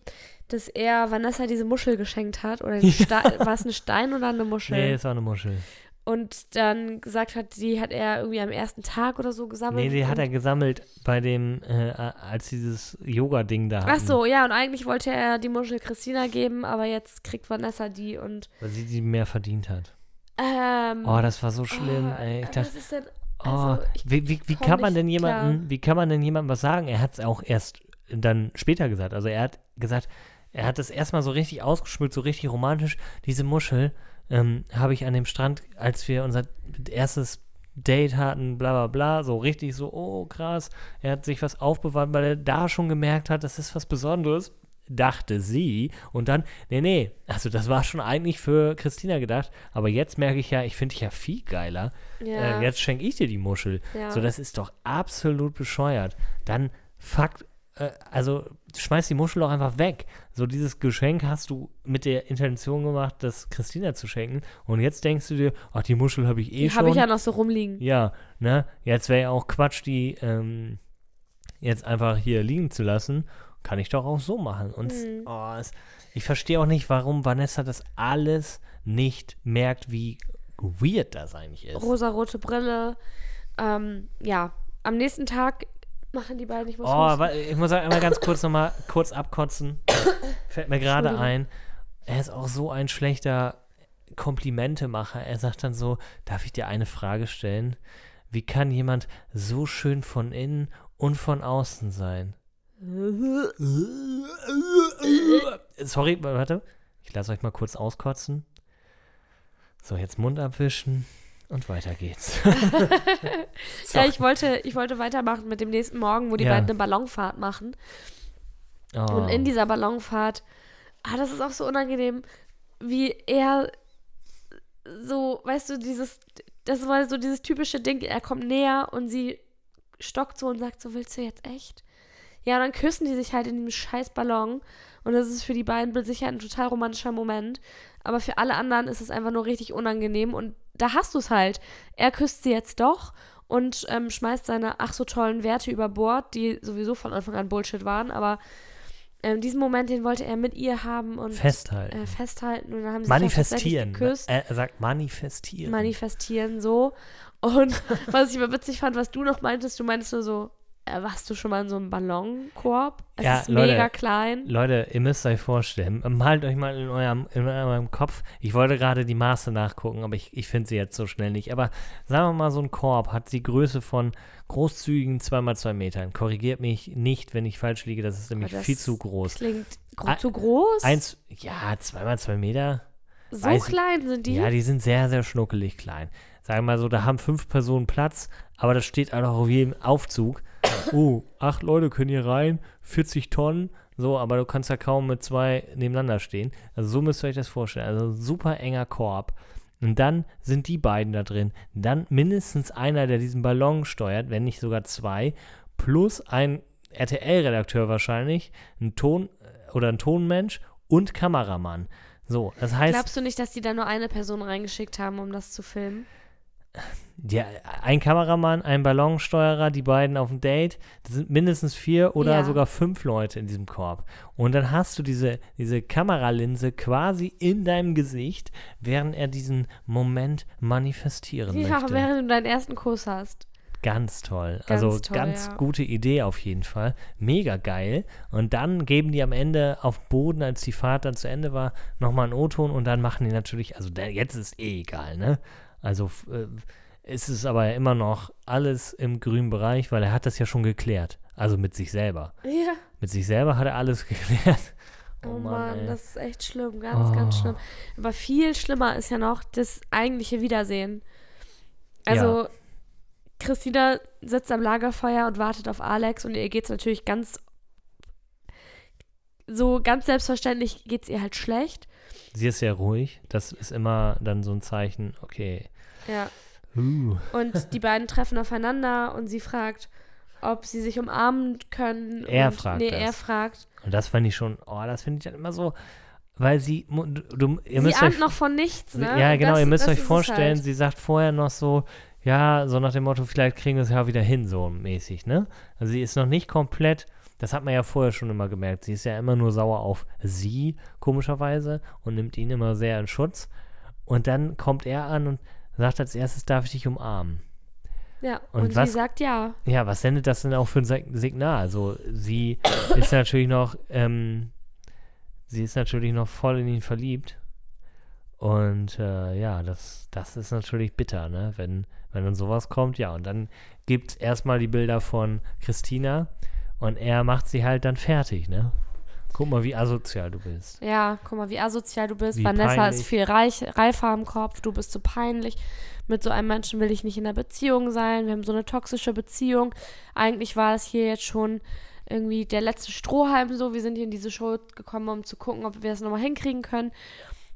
dass er Vanessa diese Muschel geschenkt hat. Oder Ste- war es ein Stein oder eine Muschel? Nee, es war eine Muschel. Und dann gesagt hat, die hat er irgendwie am ersten Tag oder so gesammelt. Nee, die hat er gesammelt bei dem, äh, als dieses Yoga-Ding da Ach hatten. so, ja, und eigentlich wollte er die Muschel Christina geben, aber jetzt kriegt Vanessa die und. Weil sie die mehr verdient hat. Ähm, Oh, das war so schlimm, oh, ey. Ich was dachte, ist denn. oh, Also, ich wie, wie, wie kann man denn jemanden, klar. wie kann man denn jemandem was sagen? Er hat es auch erst dann später gesagt. Also er hat gesagt, er hat es erstmal so richtig ausgeschmückt, so richtig romantisch. Diese Muschel ähm, habe ich an dem Strand, als wir unser erstes Date hatten, bla bla bla, so richtig so, oh krass. Er hat sich was aufbewahrt, weil er da schon gemerkt hat, das ist was Besonderes dachte sie. Und dann, nee, nee, also das war schon eigentlich für Christina gedacht, aber jetzt merke ich ja, ich finde dich ja viel geiler. Ja. Äh, jetzt schenke ich dir die Muschel. Ja. So, das ist doch absolut bescheuert. Dann Fakt, äh, also schmeiß die Muschel doch einfach weg. So, dieses Geschenk hast du mit der Intention gemacht, das Christina zu schenken. Und jetzt denkst du dir, ach, die Muschel habe ich eh die schon. habe ich ja noch so rumliegen. Ja, ne? Jetzt wäre ja auch Quatsch, die ähm, jetzt einfach hier liegen zu lassen. kann ich doch auch so machen. Und Mhm. oh, es, ich verstehe auch nicht, warum Vanessa das alles nicht merkt, wie weird das eigentlich ist. Rosarote Brille. Ähm, ja, am nächsten Tag machen die beiden, ich muss Oh, husten. ich muss einmal ganz kurz nochmal kurz abkotzen. Fällt mir gerade ein. Er ist auch so ein schlechter Komplimentemacher. Er sagt dann so, darf ich dir eine Frage stellen? Wie kann jemand so schön von innen und von außen sein? Sorry, warte. Ich lasse euch mal kurz auskotzen. So, jetzt Mund abwischen und weiter geht's. Ja, ich wollte, ich wollte weitermachen mit dem nächsten Morgen, wo die Ja. beiden eine Ballonfahrt machen. Oh. Und in dieser Ballonfahrt, ah, das ist auch so unangenehm, wie er so, weißt du, dieses, das war so dieses typische Ding, er kommt näher und sie stockt so und sagt so, willst du jetzt echt? Ja, und dann küssen die sich halt in dem scheiß Ballon und das ist für die beiden Sicherheit ein total romantischer Moment, aber für alle anderen ist es einfach nur richtig unangenehm und da hast du es halt. Er küsst sie jetzt doch und ähm, schmeißt seine ach so tollen Werte über Bord, die sowieso von Anfang an Bullshit waren, aber ähm, diesen Moment, den wollte er mit ihr haben und Festhalten. äh, festhalten und dann haben sie tatsächlich Manifestieren. geküsst. Er sagt manifestieren. Manifestieren so. Und was ich aber witzig fand, was du noch meintest, du meintest nur so, warst du schon mal in so einem Ballonkorb? Es Ja, ist Leute, mega klein. Leute, ihr müsst euch vorstellen, malt euch mal in eurem, in eurem Kopf. Ich wollte gerade die Maße nachgucken, aber ich, ich finde sie jetzt so schnell nicht. Aber sagen wir mal, so ein Korb hat die Größe von großzügigen 2x2 Metern. Korrigiert mich nicht, wenn ich falsch liege, das ist nämlich das viel zu groß. Klingt gro zu groß. Eins, ja, 2x2 Meter. so weiß ich- klein sind die. Ja, die sind sehr, sehr schnuckelig klein. Sagen wir mal so, da haben fünf Personen Platz, aber das steht auch auf jedem Aufzug. Oh, acht Leute können hier rein, 40 Tonnen, so, aber du kannst ja kaum mit zwei nebeneinander stehen. Also so müsst ihr euch das vorstellen. Also super enger Korb. Und dann sind die beiden da drin. Dann mindestens einer, der diesen Ballon steuert, wenn nicht sogar zwei, plus ein RTL-Redakteur wahrscheinlich, ein Ton oder ein Tonmensch und Kameramann. So, das heißt. Glaubst du nicht, dass die da nur eine Person reingeschickt haben, um das zu filmen? Ja, ein Kameramann, ein Ballonsteuerer, die beiden auf dem Date. Das sind mindestens vier oder Ja. sogar fünf Leute in diesem Korb. Und dann hast du diese, diese Kameralinse quasi in deinem Gesicht, während er diesen Moment manifestieren Ja, möchte. während du deinen ersten Kuss hast. Ganz toll. Ganz also toll, ganz ja. gute Idee auf jeden Fall. Mega geil. Und dann geben die am Ende auf Boden, als die Fahrt dann zu Ende war, nochmal einen O-Ton und dann machen die natürlich, also der, jetzt ist eh egal, ne? Also äh, ist es aber immer noch alles im grünen Bereich, weil er hat das ja schon geklärt. Also mit sich selber. Ja. Mit sich selber hat er alles geklärt. Oh, Mann, ey. das ist echt schlimm, ganz, ganz Oh. schlimm. Aber viel schlimmer ist ja noch das eigentliche Wiedersehen. Also, Christina sitzt am Lagerfeuer und wartet auf Alex und ihr geht's natürlich ganz so ganz selbstverständlich geht's ihr halt schlecht. Sie ist sehr ruhig. Das ist immer dann so ein Zeichen, okay. Ja. Uh. Und die beiden treffen aufeinander und sie fragt, ob sie sich umarmen können. Er und, fragt Nee, das. er fragt. Und das fand ich schon, oh, das finde ich dann immer so, weil sie, du, du, ihr sie müsst ahnt euch, noch von nichts, ne? ja genau, das- ihr müsst euch vorstellen, Halt. sie sagt vorher noch so, ja, so nach dem Motto, vielleicht kriegen wir es ja wieder hin, so mäßig, ne? Also sie ist noch nicht komplett, das hat man ja vorher schon immer gemerkt, sie ist ja immer nur sauer auf sie, komischerweise, und nimmt ihn immer sehr in Schutz. Und dann kommt er an und sagt als erstes, darf ich dich umarmen. Ja, Und und, was- sie sagt ja. Ja, was sendet das denn auch für ein Sig- Signal? Also sie ist natürlich noch, ähm, sie ist natürlich noch voll in ihn verliebt. Und äh, ja, das, das ist natürlich bitter, ne? Wenn, wenn dann sowas kommt, ja. Und dann gibt es erstmal die Bilder von Christina und er macht sie halt dann fertig, ne? Guck mal, wie asozial du bist. Ja, guck mal, wie asozial du bist. Wie Vanessa peinlich. ist viel reich, reifer im Kopf, du bist so peinlich. Mit so einem Menschen will ich nicht in einer Beziehung sein. Wir haben so eine toxische Beziehung. Eigentlich war es hier jetzt schon irgendwie der letzte Strohhalm so. Wir sind hier in diese Show gekommen, um zu gucken, ob wir es nochmal hinkriegen können.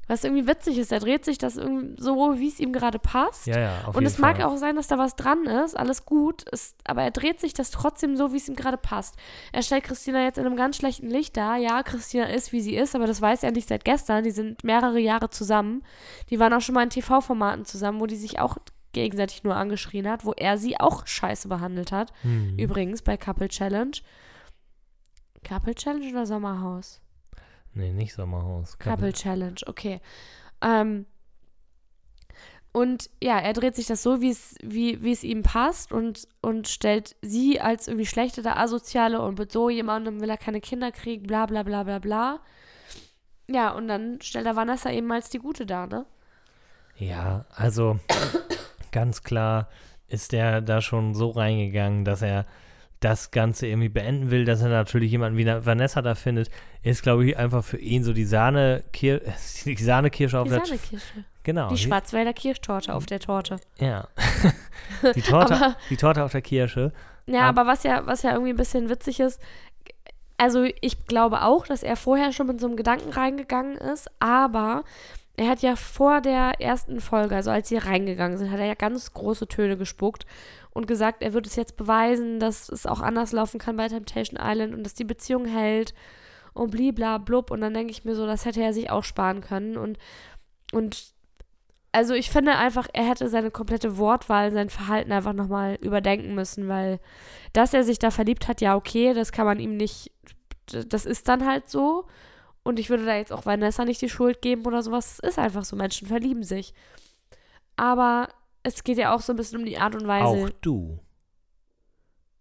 Was irgendwie witzig ist, er dreht sich das so, wie es ihm gerade passt. Ja, ja, Und es mag Fall. auch sein, dass da was dran ist, alles gut, ist, aber er dreht sich das trotzdem so, wie es ihm gerade passt. Er stellt Christina jetzt in einem ganz schlechten Licht dar. Ja, Christina ist, wie sie ist, aber das weiß er nicht seit gestern. Die sind mehrere Jahre zusammen. Die waren auch schon mal in TV-Formaten zusammen, wo die sich auch gegenseitig nur angeschrien hat, wo er sie auch scheiße behandelt hat. Mhm. Übrigens bei Couple Challenge. Couple Challenge oder Sommerhaus? Nee, nicht Sommerhaus. Couple Challenge, okay. Ähm, und ja, er dreht sich das so, wie es wie, wie es ihm passt und, und stellt sie als irgendwie schlechte, der Asoziale und mit so jemandem will er keine Kinder kriegen, bla bla bla bla bla. Ja, und dann stellt er Vanessa eben als die Gute dar, ne? Ja, also ganz klar ist er da schon so reingegangen, dass er das Ganze irgendwie beenden will, dass er natürlich jemanden wie Vanessa da findet, ist, glaube ich, einfach für ihn so die Sahne die Sahnekirsche auf die der Sahnekirsche. Genau. Die Schwarzwälder Kirschtorte auf der Torte. Ja. die, Torte, aber, die Torte auf der Kirsche. Ja, aber, aber was ja, was ja irgendwie ein bisschen witzig ist, also ich glaube auch, dass er vorher schon mit so einem Gedanken reingegangen ist, aber er hat ja vor der ersten Folge, also als sie reingegangen sind, hat er ja ganz große Töne gespuckt und gesagt, er würde es jetzt beweisen, dass es auch anders laufen kann bei Temptation Island und dass die Beziehung hält und blibla blub. Und dann denke ich mir so, das hätte er sich auch sparen können. Und, und also ich finde einfach, er hätte seine komplette Wortwahl, sein Verhalten einfach nochmal überdenken müssen, weil dass er sich da verliebt hat, ja, okay, das kann man ihm nicht, das ist dann halt so. Und ich würde da jetzt auch Vanessa nicht die Schuld geben oder sowas. Es ist einfach so, Menschen verlieben sich. Aber es geht ja auch so ein bisschen um die Art und Weise. Auch du.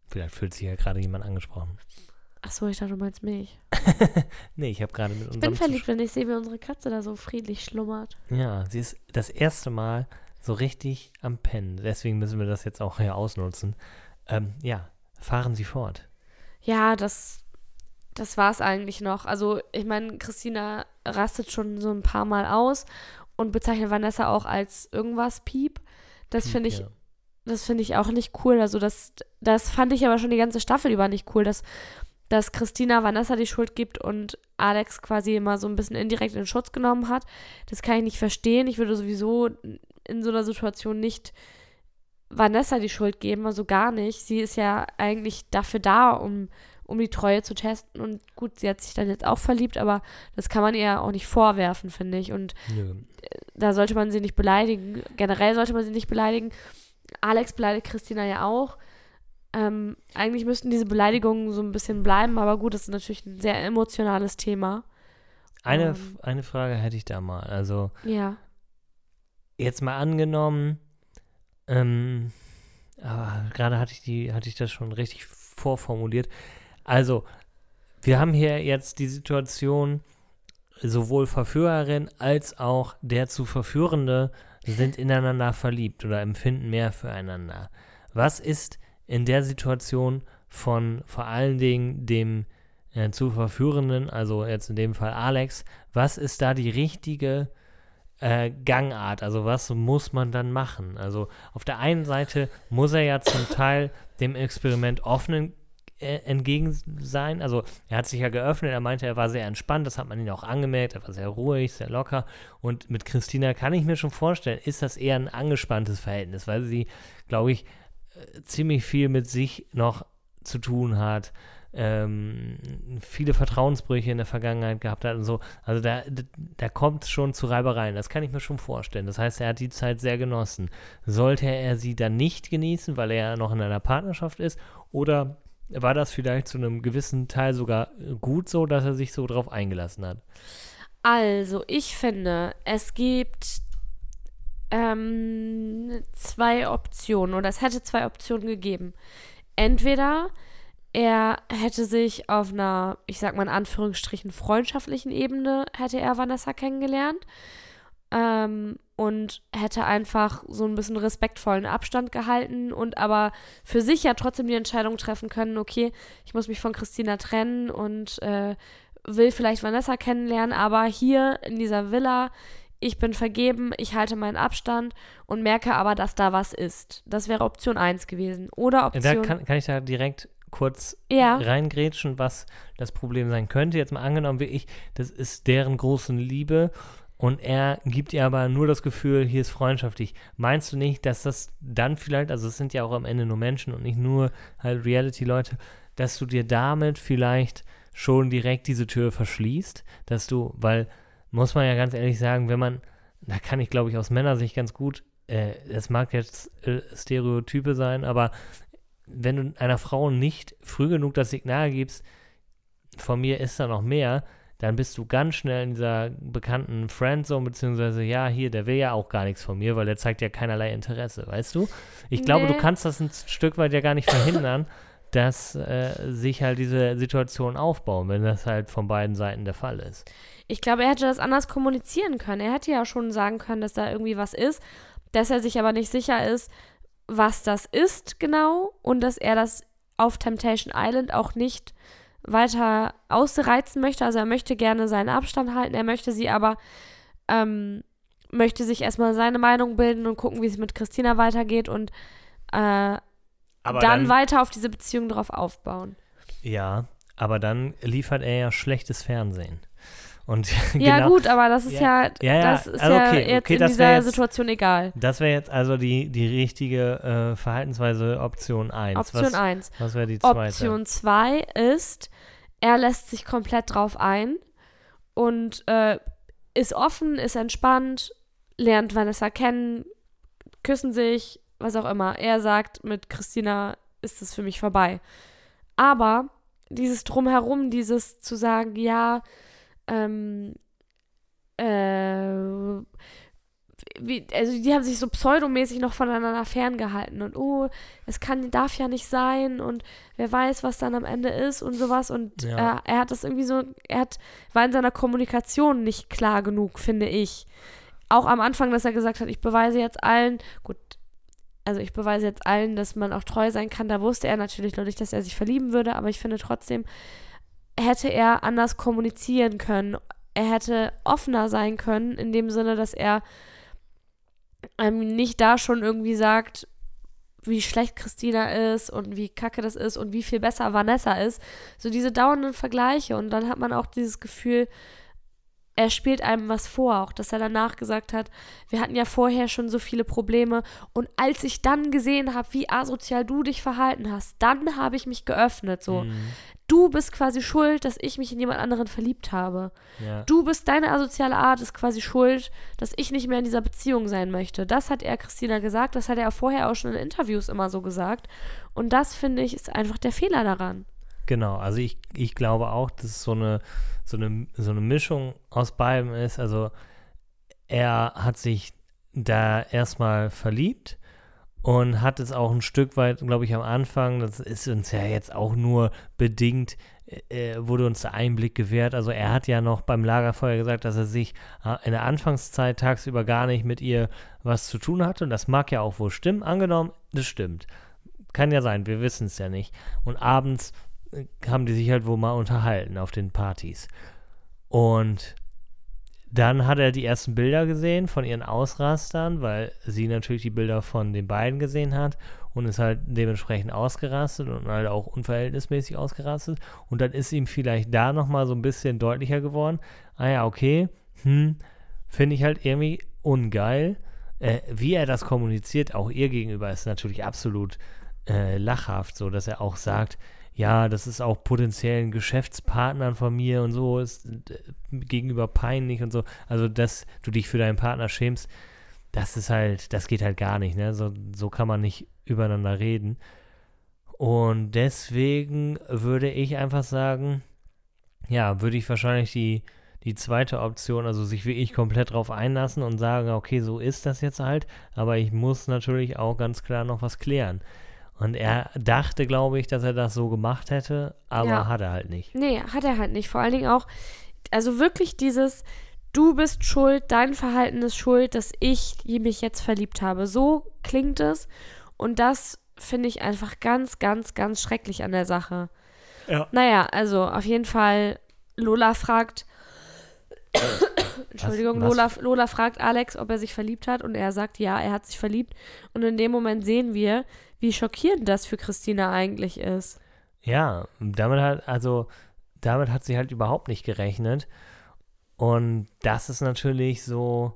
Vielleicht fühlt sich ja gerade jemand angesprochen. Ach so, ich dachte, du meinst mich. nee, ich habe gerade mit unserem... Ich bin verliebt, wenn ich sehe, wie unsere Katze da so friedlich schlummert. Ja, sie ist das erste Mal so richtig am Pennen. Deswegen müssen wir das jetzt auch hier ausnutzen. Ähm, ja, fahren Sie fort. Ja, das, das war es eigentlich noch. Also, ich meine, Christina rastet schon so ein paar Mal aus und bezeichnet Vanessa auch als irgendwas Piep. Das finde ich, ja. das finde ich auch nicht cool. Also das, das fand ich aber schon die ganze Staffel über nicht cool, dass, dass Christina Vanessa die Schuld gibt und Alex quasi immer so ein bisschen indirekt in Schutz genommen hat. Das kann ich nicht verstehen. Ich würde sowieso in so einer Situation nicht Vanessa die Schuld geben, also gar nicht. Sie ist ja eigentlich dafür da, um, um die Treue zu testen. Und gut, sie hat sich dann jetzt auch verliebt, aber das kann man ihr auch nicht vorwerfen, finde ich. Und ja da sollte man sie nicht beleidigen. Generell sollte man sie nicht beleidigen. Alex beleidigt Christina ja auch. Ähm, eigentlich müssten diese Beleidigungen so ein bisschen bleiben, aber gut, das ist natürlich ein sehr emotionales Thema. Eine, ähm, eine Frage hätte ich da mal. Also, ja. jetzt mal angenommen, ähm, aber gerade hatte ich die, hatte ich das schon richtig vorformuliert. Also, wir haben hier jetzt die Situation, sowohl Verführerin als auch der zu Verführende sind ineinander verliebt oder empfinden mehr füreinander. Was ist in der Situation von vor allen Dingen dem äh, zu Verführenden, also jetzt in dem Fall Alex, was ist da die richtige äh, Gangart? Also was muss man dann machen? Also auf der einen Seite muss er ja zum Teil dem Experiment offenen äh, entgegen sein. Also er hat sich ja geöffnet, er meinte, er war sehr entspannt, das hat man ihn auch angemerkt, er war sehr ruhig, sehr locker. Und mit Christina kann ich mir schon vorstellen, ist das eher ein angespanntes Verhältnis, weil sie, glaube ich, äh, ziemlich viel mit sich noch zu tun hat. Ähm, viele Vertrauensbrüche in der Vergangenheit gehabt hat und so. Also da, da kommt es schon zu Reibereien. Das kann ich mir schon vorstellen. Das heißt, er hat die Zeit sehr genossen. Sollte er sie dann nicht genießen, weil er ja noch in einer Partnerschaft ist? Oder war das vielleicht zu einem gewissen Teil sogar gut so, dass er sich so drauf eingelassen hat? Also, ich finde, es gibt ähm, zwei Optionen oder es hätte zwei Optionen gegeben. Entweder er hätte sich auf einer, ich sag mal in Anführungsstrichen, freundschaftlichen Ebene, hätte er Vanessa kennengelernt ähm, und hätte einfach so ein bisschen respektvollen Abstand gehalten und aber für sich ja trotzdem die Entscheidung treffen können, okay, ich muss mich von Christina trennen und äh, will vielleicht Vanessa kennenlernen, aber hier in dieser Villa, ich bin vergeben, ich halte meinen Abstand und merke aber, dass da was ist. Das wäre Option 1 gewesen. Oder Option. Da kann, kann ich da direkt kurz ja. reingrätschen, was das Problem sein könnte. Jetzt mal angenommen, wie ich, das ist deren großen Liebe und er gibt ihr aber nur das Gefühl, hier ist freundschaftlich. Meinst du nicht, dass das dann vielleicht, also es sind ja auch am Ende nur Menschen und nicht nur halt Reality-Leute, dass du dir damit vielleicht schon direkt diese Tür verschließt, dass du, weil, muss man ja ganz ehrlich sagen, wenn man, da kann ich glaube ich aus Männersicht ganz gut, äh, es mag jetzt äh, Stereotype sein, aber wenn du einer Frau nicht früh genug das Signal gibst, von mir ist da noch mehr, dann bist du ganz schnell in dieser bekannten Friendzone, beziehungsweise, ja, hier, der will ja auch gar nichts von mir, weil der zeigt ja keinerlei Interesse, weißt du? Ich glaube, du Nee. kannst das ein Stück weit ja gar nicht verhindern, dass äh, sich halt diese Situation aufbauen, wenn das halt von beiden Seiten der Fall ist. Ich glaube, er hätte das anders kommunizieren können. Er hätte ja schon sagen können, dass da irgendwie was ist, dass er sich aber nicht sicher ist, was das ist genau und dass er das auf Temptation Island auch nicht weiter ausreizen möchte. Also er möchte gerne seinen Abstand halten, er möchte sie aber, ähm, möchte sich erstmal seine Meinung bilden und gucken, wie es mit Christina weitergeht und äh, Aber dann, weiter auf diese Beziehung drauf aufbauen. Ja, aber dann liefert er ja schlechtes Fernsehen. Und Ja, genau, gut, aber das ist ja, Ja, ja, das ist also ja okay, jetzt okay, in dieser jetzt- Situation egal. Das wäre jetzt also die, die richtige äh, Verhaltensweise Option 1. Option was, 1. Was wäre die zweite? Option 2 ist, er lässt sich komplett drauf ein und äh, ist offen, ist entspannt, lernt Vanessa kennen, küssen sich, was auch immer. Er sagt, mit Christina ist es für mich vorbei. Aber dieses Drumherum, dieses zu sagen, ja, ähm, äh, wie, also die haben sich so pseudomäßig noch voneinander ferngehalten und oh, es kann, darf ja nicht sein und wer weiß, was dann am Ende ist und sowas und Ja. äh, er hat das irgendwie so, er hat, war in seiner Kommunikation nicht klar genug, finde ich. Auch am Anfang, dass er gesagt hat, ich beweise jetzt allen, gut, also ich beweise jetzt allen, dass man auch treu sein kann, da wusste er natürlich noch nicht, dass er sich verlieben würde, aber ich finde trotzdem, hätte er anders kommunizieren können. Er hätte offener sein können, in dem Sinne, dass er ähm, nicht da schon irgendwie sagt, wie schlecht Christina ist und wie kacke das ist und wie viel besser Vanessa ist. So diese dauernden Vergleiche und dann hat man auch dieses Gefühl, er spielt einem was vor, auch dass er danach gesagt hat, wir hatten ja vorher schon so viele Probleme und als ich dann gesehen habe, wie asozial du dich verhalten hast, dann habe ich mich geöffnet, so. Mhm. Du bist quasi schuld, dass ich mich in jemand anderen verliebt habe. Ja. Du bist, deine asoziale Art ist quasi schuld, dass ich nicht mehr in dieser Beziehung sein möchte. Das hat er Christina gesagt, das hat er vorher auch schon in Interviews immer so gesagt. Und das, finde ich, ist einfach der Fehler daran. Genau, also ich, ich glaube auch, dass es so eine, so, eine, so eine Mischung aus beidem ist. Also er hat sich da erstmal verliebt und hat es auch ein Stück weit, glaube ich, am Anfang, das ist uns ja jetzt auch nur bedingt, äh, wurde uns der Einblick gewährt. Also er hat ja noch beim Lagerfeuer gesagt, dass er sich äh, in der Anfangszeit tagsüber gar nicht mit ihr was zu tun hatte. Und das mag ja auch wohl stimmen. Angenommen, das stimmt. Kann ja sein, wir wissen es ja nicht. Und abends äh, haben die sich halt wohl mal unterhalten auf den Partys. Und dann hat er die ersten Bilder gesehen von ihren Ausrastern, weil sie natürlich die Bilder von den beiden gesehen hat und ist halt dementsprechend ausgerastet und halt auch unverhältnismäßig ausgerastet. Und dann ist ihm vielleicht da nochmal so ein bisschen deutlicher geworden, ah ja, okay, hm, finde ich halt irgendwie ungeil. Äh, wie er das kommuniziert, auch ihr gegenüber, ist natürlich absolut äh, lachhaft, so dass er auch sagt, ja, das ist auch potenziellen Geschäftspartnern von mir und so, ist äh, gegenüber peinlich und so. Also, dass du dich für deinen Partner schämst, das ist halt, das geht halt gar nicht, ne? So, so kann man nicht übereinander reden. Und deswegen würde ich einfach sagen, ja, würde ich wahrscheinlich die, die zweite Option, also sich wirklich komplett drauf einlassen und sagen, okay, so ist das jetzt halt, aber ich muss natürlich auch ganz klar noch was klären. Und er dachte, glaube ich, dass er das so gemacht hätte, aber Ja. hat er halt nicht. Nee, hat er halt nicht. Vor allen Dingen auch, also wirklich dieses, du bist schuld, dein Verhalten ist schuld, dass ich mich jetzt verliebt habe. So klingt es. Und das finde ich einfach ganz, ganz, ganz schrecklich an der Sache. Ja. Naja, also auf jeden Fall, Lola fragt, Entschuldigung, Was- Lola, Lola fragt Alex, ob er sich verliebt hat und er sagt, ja, er hat sich verliebt. Und in dem Moment sehen wir, wie schockierend das für Christina eigentlich ist. Ja, damit hat, also, damit hat sie halt überhaupt nicht gerechnet. Und das ist natürlich so,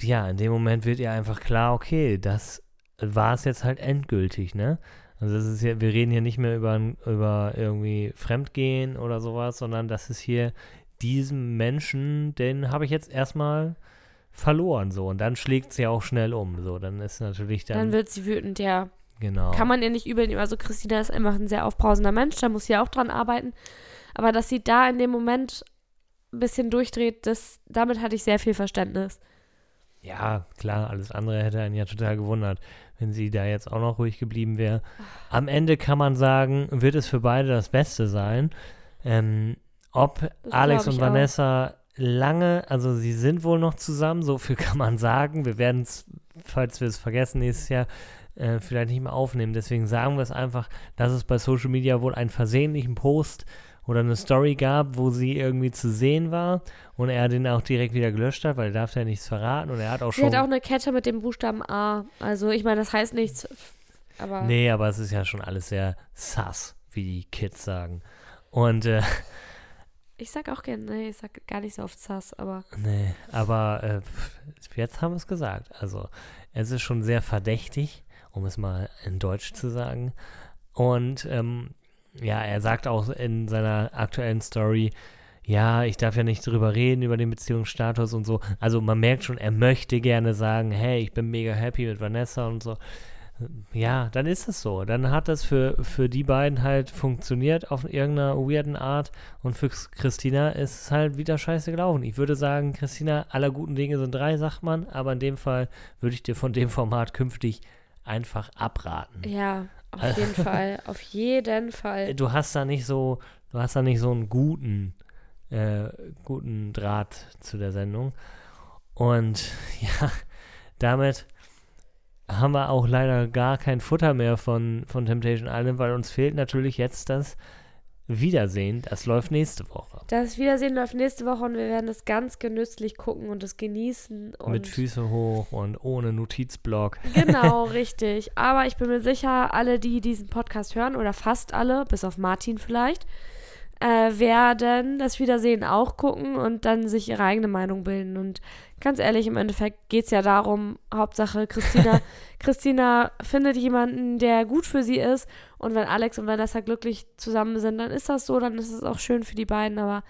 ja, in dem Moment wird ihr einfach klar, okay, das war es jetzt halt endgültig, ne? Also das ist ja, wir reden hier nicht mehr über, über irgendwie Fremdgehen oder sowas, sondern das ist hier diesem Menschen, den habe ich jetzt erstmal verloren, so. Und dann schlägt sie auch schnell um, so. Dann ist natürlich dann, Dann wird sie wütend, ja. Genau. Kann man ihr nicht übel nehmen. Also Christina ist einfach ein sehr aufbrausender Mensch, da muss sie auch dran arbeiten. Aber dass sie da in dem Moment ein bisschen durchdreht, das, damit hatte ich sehr viel Verständnis. Ja, klar, alles andere hätte einen ja total gewundert, wenn sie da jetzt auch noch ruhig geblieben wäre. Am Ende kann man sagen, wird es für beide das Beste sein. Ähm, ob Das Alex und ich auch. Vanessa lange, also sie sind wohl noch zusammen, so viel kann man sagen. Wir werden es, falls wir es vergessen, nächstes Jahr äh, vielleicht nicht mehr aufnehmen. Deswegen sagen wir es einfach, dass es bei Social Media wohl einen versehentlichen Post oder eine Story gab, wo sie irgendwie zu sehen war und er den auch direkt wieder gelöscht hat, weil er darf ja nichts verraten und er hat auch Sie schon hat auch eine Kette mit dem Buchstaben A. Also ich meine, das heißt nichts. Aber Nee, aber es ist ja schon alles sehr sass, wie die Kids sagen. Und, äh, ich sag auch gerne, nee, ich sag gar nicht so oft Sass, aber nee, aber äh, jetzt haben wir es gesagt. Also, es ist schon sehr verdächtig, um es mal in Deutsch zu sagen. Und, ähm, ja, er sagt auch in seiner aktuellen Story, ja, ich darf ja nicht drüber reden, über den Beziehungsstatus und so. Also man merkt schon, er möchte gerne sagen, hey, ich bin mega happy mit Vanessa und so. Ja, dann ist es so. Dann hat das für, für die beiden halt funktioniert auf irgendeiner weirden Art und für Christina ist es halt wieder scheiße gelaufen. Ich würde sagen, Christina, aller guten Dinge sind drei, sagt man, aber in dem Fall würde ich dir von dem Format künftig einfach abraten. ja, auf jeden Fall. Auf jeden Fall. Du hast da nicht so, du hast da nicht so einen guten, äh, guten Draht zu der Sendung. Und ja, damit haben wir auch leider gar kein Futter mehr von, von Temptation Island, weil uns fehlt natürlich jetzt das Wiedersehen. Das läuft nächste Woche. Das Wiedersehen läuft nächste Woche und wir werden es ganz genüsslich gucken und es genießen. Und Mit Füße hoch und ohne Notizblock. Genau, richtig. Aber ich bin mir sicher, alle, die diesen Podcast hören, oder fast alle, bis auf Martin vielleicht, äh, werden das Wiedersehen auch gucken und dann sich ihre eigene Meinung bilden. Und ganz ehrlich, im Endeffekt geht es ja darum, Hauptsache Christina, Christina findet jemanden, der gut für sie ist. Und wenn Alex und Vanessa glücklich zusammen sind, dann ist das so, dann ist es auch schön für die beiden. Aber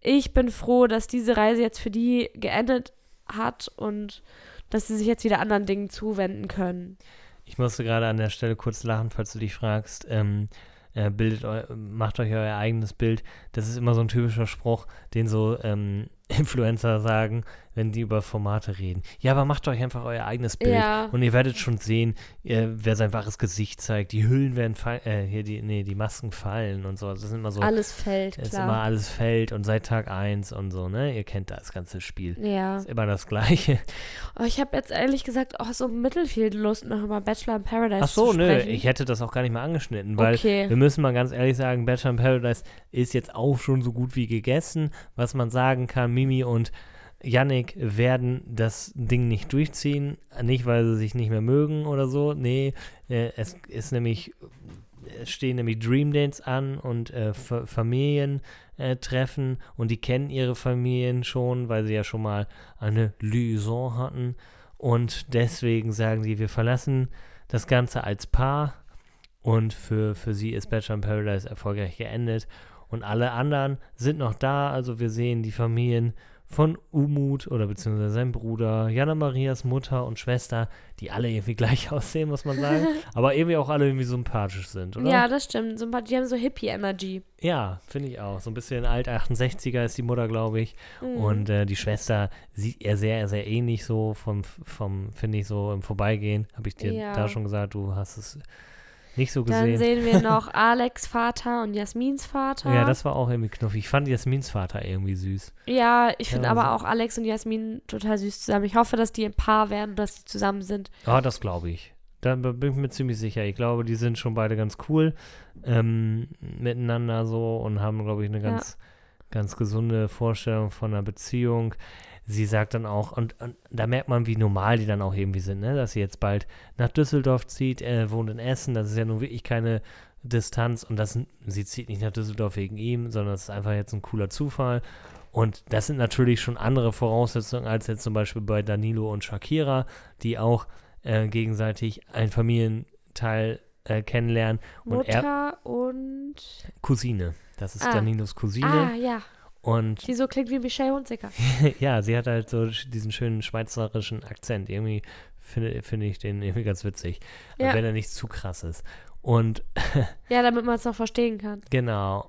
ich bin froh, dass diese Reise jetzt für die geendet hat und dass sie sich jetzt wieder anderen Dingen zuwenden können. Ich musste gerade an der Stelle kurz lachen, falls du dich fragst. Ähm, äh, bildet eu macht euch euer eigenes Bild. Das ist immer so ein typischer Spruch, den so ähm, Influencer sagen, wenn die über Formate reden. Ja, aber macht euch einfach euer eigenes Bild. Ja. Und ihr werdet schon sehen, äh, wer sein wahres Gesicht zeigt. Die Hüllen werden fallen, äh, hier die, nee, die Masken fallen und so. Das ist immer so, Alles fällt, ist klar. immer alles fällt und seit Tag 1 und so, ne? Ihr kennt das ganze Spiel. ja. Ist immer das Gleiche. Oh, ich habe jetzt ehrlich gesagt auch so mittelfiel Lust, noch über Bachelor in Paradise Ach so, zu nö, sprechen. ich hätte das auch gar nicht mal angeschnitten, weil Okay. wir müssen mal ganz ehrlich sagen, Bachelor in Paradise ist jetzt auch schon so gut wie gegessen. Was man sagen kann, Mimi und Yannick werden das Ding nicht durchziehen. Nicht, weil sie sich nicht mehr mögen oder so. Nee, äh, es ist nämlich, es stehen nämlich Dream Dates an und äh, Fa- Familientreffen äh, und die kennen ihre Familien schon, weil sie ja schon mal eine Liaison hatten. Und deswegen sagen sie, wir verlassen das Ganze als Paar und für, für sie ist Bachelor in Paradise erfolgreich geendet. Und alle anderen sind noch da. Also wir sehen die Familien von Umut oder beziehungsweise sein Bruder, Jana Marias Mutter und Schwester, die alle irgendwie gleich aussehen, muss man sagen. aber irgendwie auch alle irgendwie sympathisch sind, oder? Ja, das stimmt. Paar, die haben so Hippie-Energy. Ja, finde ich auch. So ein bisschen alt 68er ist die Mutter, glaube ich. Mhm. Und äh, die Schwester sieht er sehr, sehr ähnlich so vom, vom finde ich, so im Vorbeigehen. Habe ich dir Ja. da schon gesagt, du hast es nicht so Dann gesehen. sehen wir noch Alex Vater und Jasmins Vater. Ja, das war auch irgendwie knuffig. Ich fand Jasmins Vater irgendwie süß. Ja, ich finde Ja, aber also- auch Alex und Jasmin total süß zusammen. Ich hoffe, dass die ein Paar werden und dass die zusammen sind. Ah, das glaube ich. Da bin ich mir ziemlich sicher. Ich glaube, die sind schon beide ganz cool ähm, miteinander so und haben, glaube ich, eine Ja. ganz, ganz gesunde Vorstellung von einer Beziehung. Sie sagt dann auch, und, und da merkt man, wie normal die dann auch irgendwie sind, ne? dass sie jetzt bald nach Düsseldorf zieht, äh, wohnt in Essen, das ist ja nun wirklich keine Distanz und das, sie zieht nicht nach Düsseldorf wegen ihm, sondern es ist einfach jetzt ein cooler Zufall. Und das sind natürlich schon andere Voraussetzungen als jetzt zum Beispiel bei Danilo und Shakira, die auch äh, gegenseitig einen Familienteil äh, kennenlernen. Und er, Mutter und. Cousine. Das ist Ah. Danilos Cousine. Ah, ja. Und Die so klingt wie Michelle Hunziker. ja, sie hat halt so diesen schönen schweizerischen Akzent. Irgendwie finde finde ich den irgendwie ganz witzig, Ja. wenn er nicht zu krass ist. Und Ja, damit man es noch verstehen kann. Genau.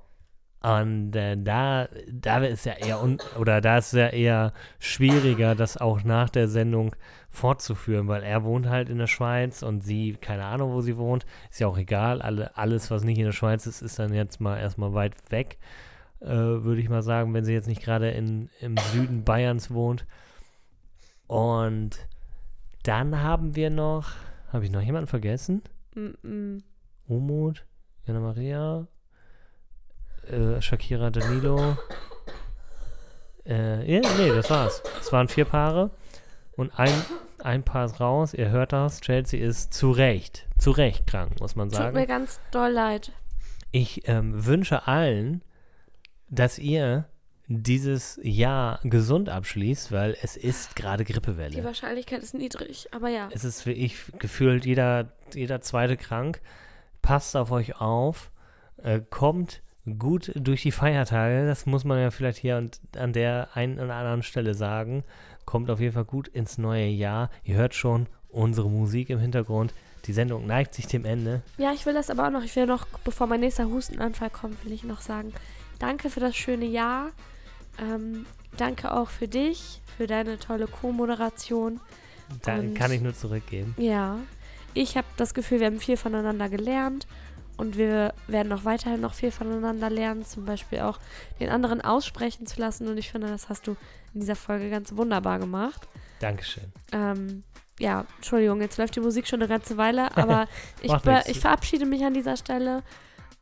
Und äh, da, da ist ja eher un oder da ist ja eher schwieriger, das auch nach der Sendung fortzuführen, weil er wohnt halt in der Schweiz und sie, keine Ahnung, wo sie wohnt, ist ja auch egal. Alle, alles, was nicht in der Schweiz ist, ist dann jetzt mal erstmal weit weg, äh, würde ich mal sagen, wenn sie jetzt nicht gerade in, im Süden Bayerns wohnt. Und dann haben wir noch, habe ich noch jemanden vergessen? Mm. Umut, Jana Maria, äh, Shakira Danilo. Äh, ja, nee, das war's. Es waren vier Paare und ein, ein Paar ist raus. Ihr hört das. Chelsea ist zu Recht, zu Recht krank, muss man Tut mir sagen. ganz doll leid. Ich ähm, wünsche allen, dass ihr dieses Jahr gesund abschließt, weil es ist gerade Die Grippewelle. Wahrscheinlichkeit ist niedrig, aber ja. Es ist wie ich gefühlt jeder, jeder zweite krank. Passt auf euch auf. Äh, kommt gut durch die Feiertage. Das muss man ja vielleicht hier und an der einen oder anderen Stelle sagen. Kommt auf jeden Fall gut ins neue Jahr. Ihr hört schon unsere Musik im Hintergrund. Die Sendung neigt sich dem Ende. Ja, ich will das aber auch noch. Ich will noch, bevor mein nächster Hustenanfall kommt, will ich noch sagen, danke für das schöne Jahr. Ähm, danke auch für dich, für deine tolle Co-Moderation. Da Und- kann ich nur zurückgeben. Ja, ich habe das Gefühl, wir haben viel voneinander gelernt und wir werden auch weiterhin noch viel voneinander lernen, zum Beispiel auch den anderen aussprechen zu lassen. Und ich finde, das hast du in dieser Folge ganz wunderbar gemacht. Dankeschön. Ähm, ja, Entschuldigung, jetzt läuft die Musik schon eine ganze Weile, aber ich, ich verabschiede mich an dieser Stelle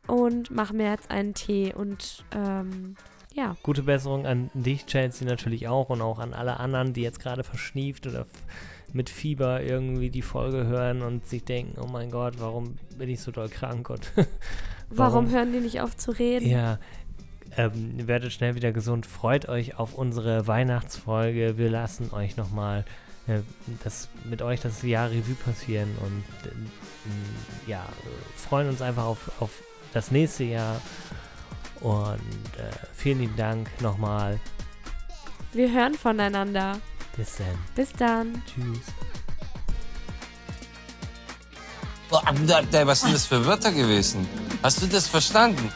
und mache mir jetzt einen Tee und ähm, ja, Gute Besserung an dich, Chelsea, natürlich auch und auch an alle anderen, die jetzt gerade verschnieft oder mit Fieber irgendwie die Folge hören und sich denken, oh mein Gott, warum bin ich so doll krank und warum, hören die nicht auf zu reden? Ja, ähm, werdet schnell wieder gesund. Freut euch auf unsere Weihnachtsfolge. Wir lassen euch nochmal äh, das, mit euch das Jahr Revue passieren und ähm, ja, äh, freuen uns einfach auf, auf das nächste Jahr. Und äh, vielen lieben Dank nochmal. Wir hören voneinander. Bis dann. Bis dann. Tschüss. Was sind das für Wörter gewesen? Hast du das verstanden?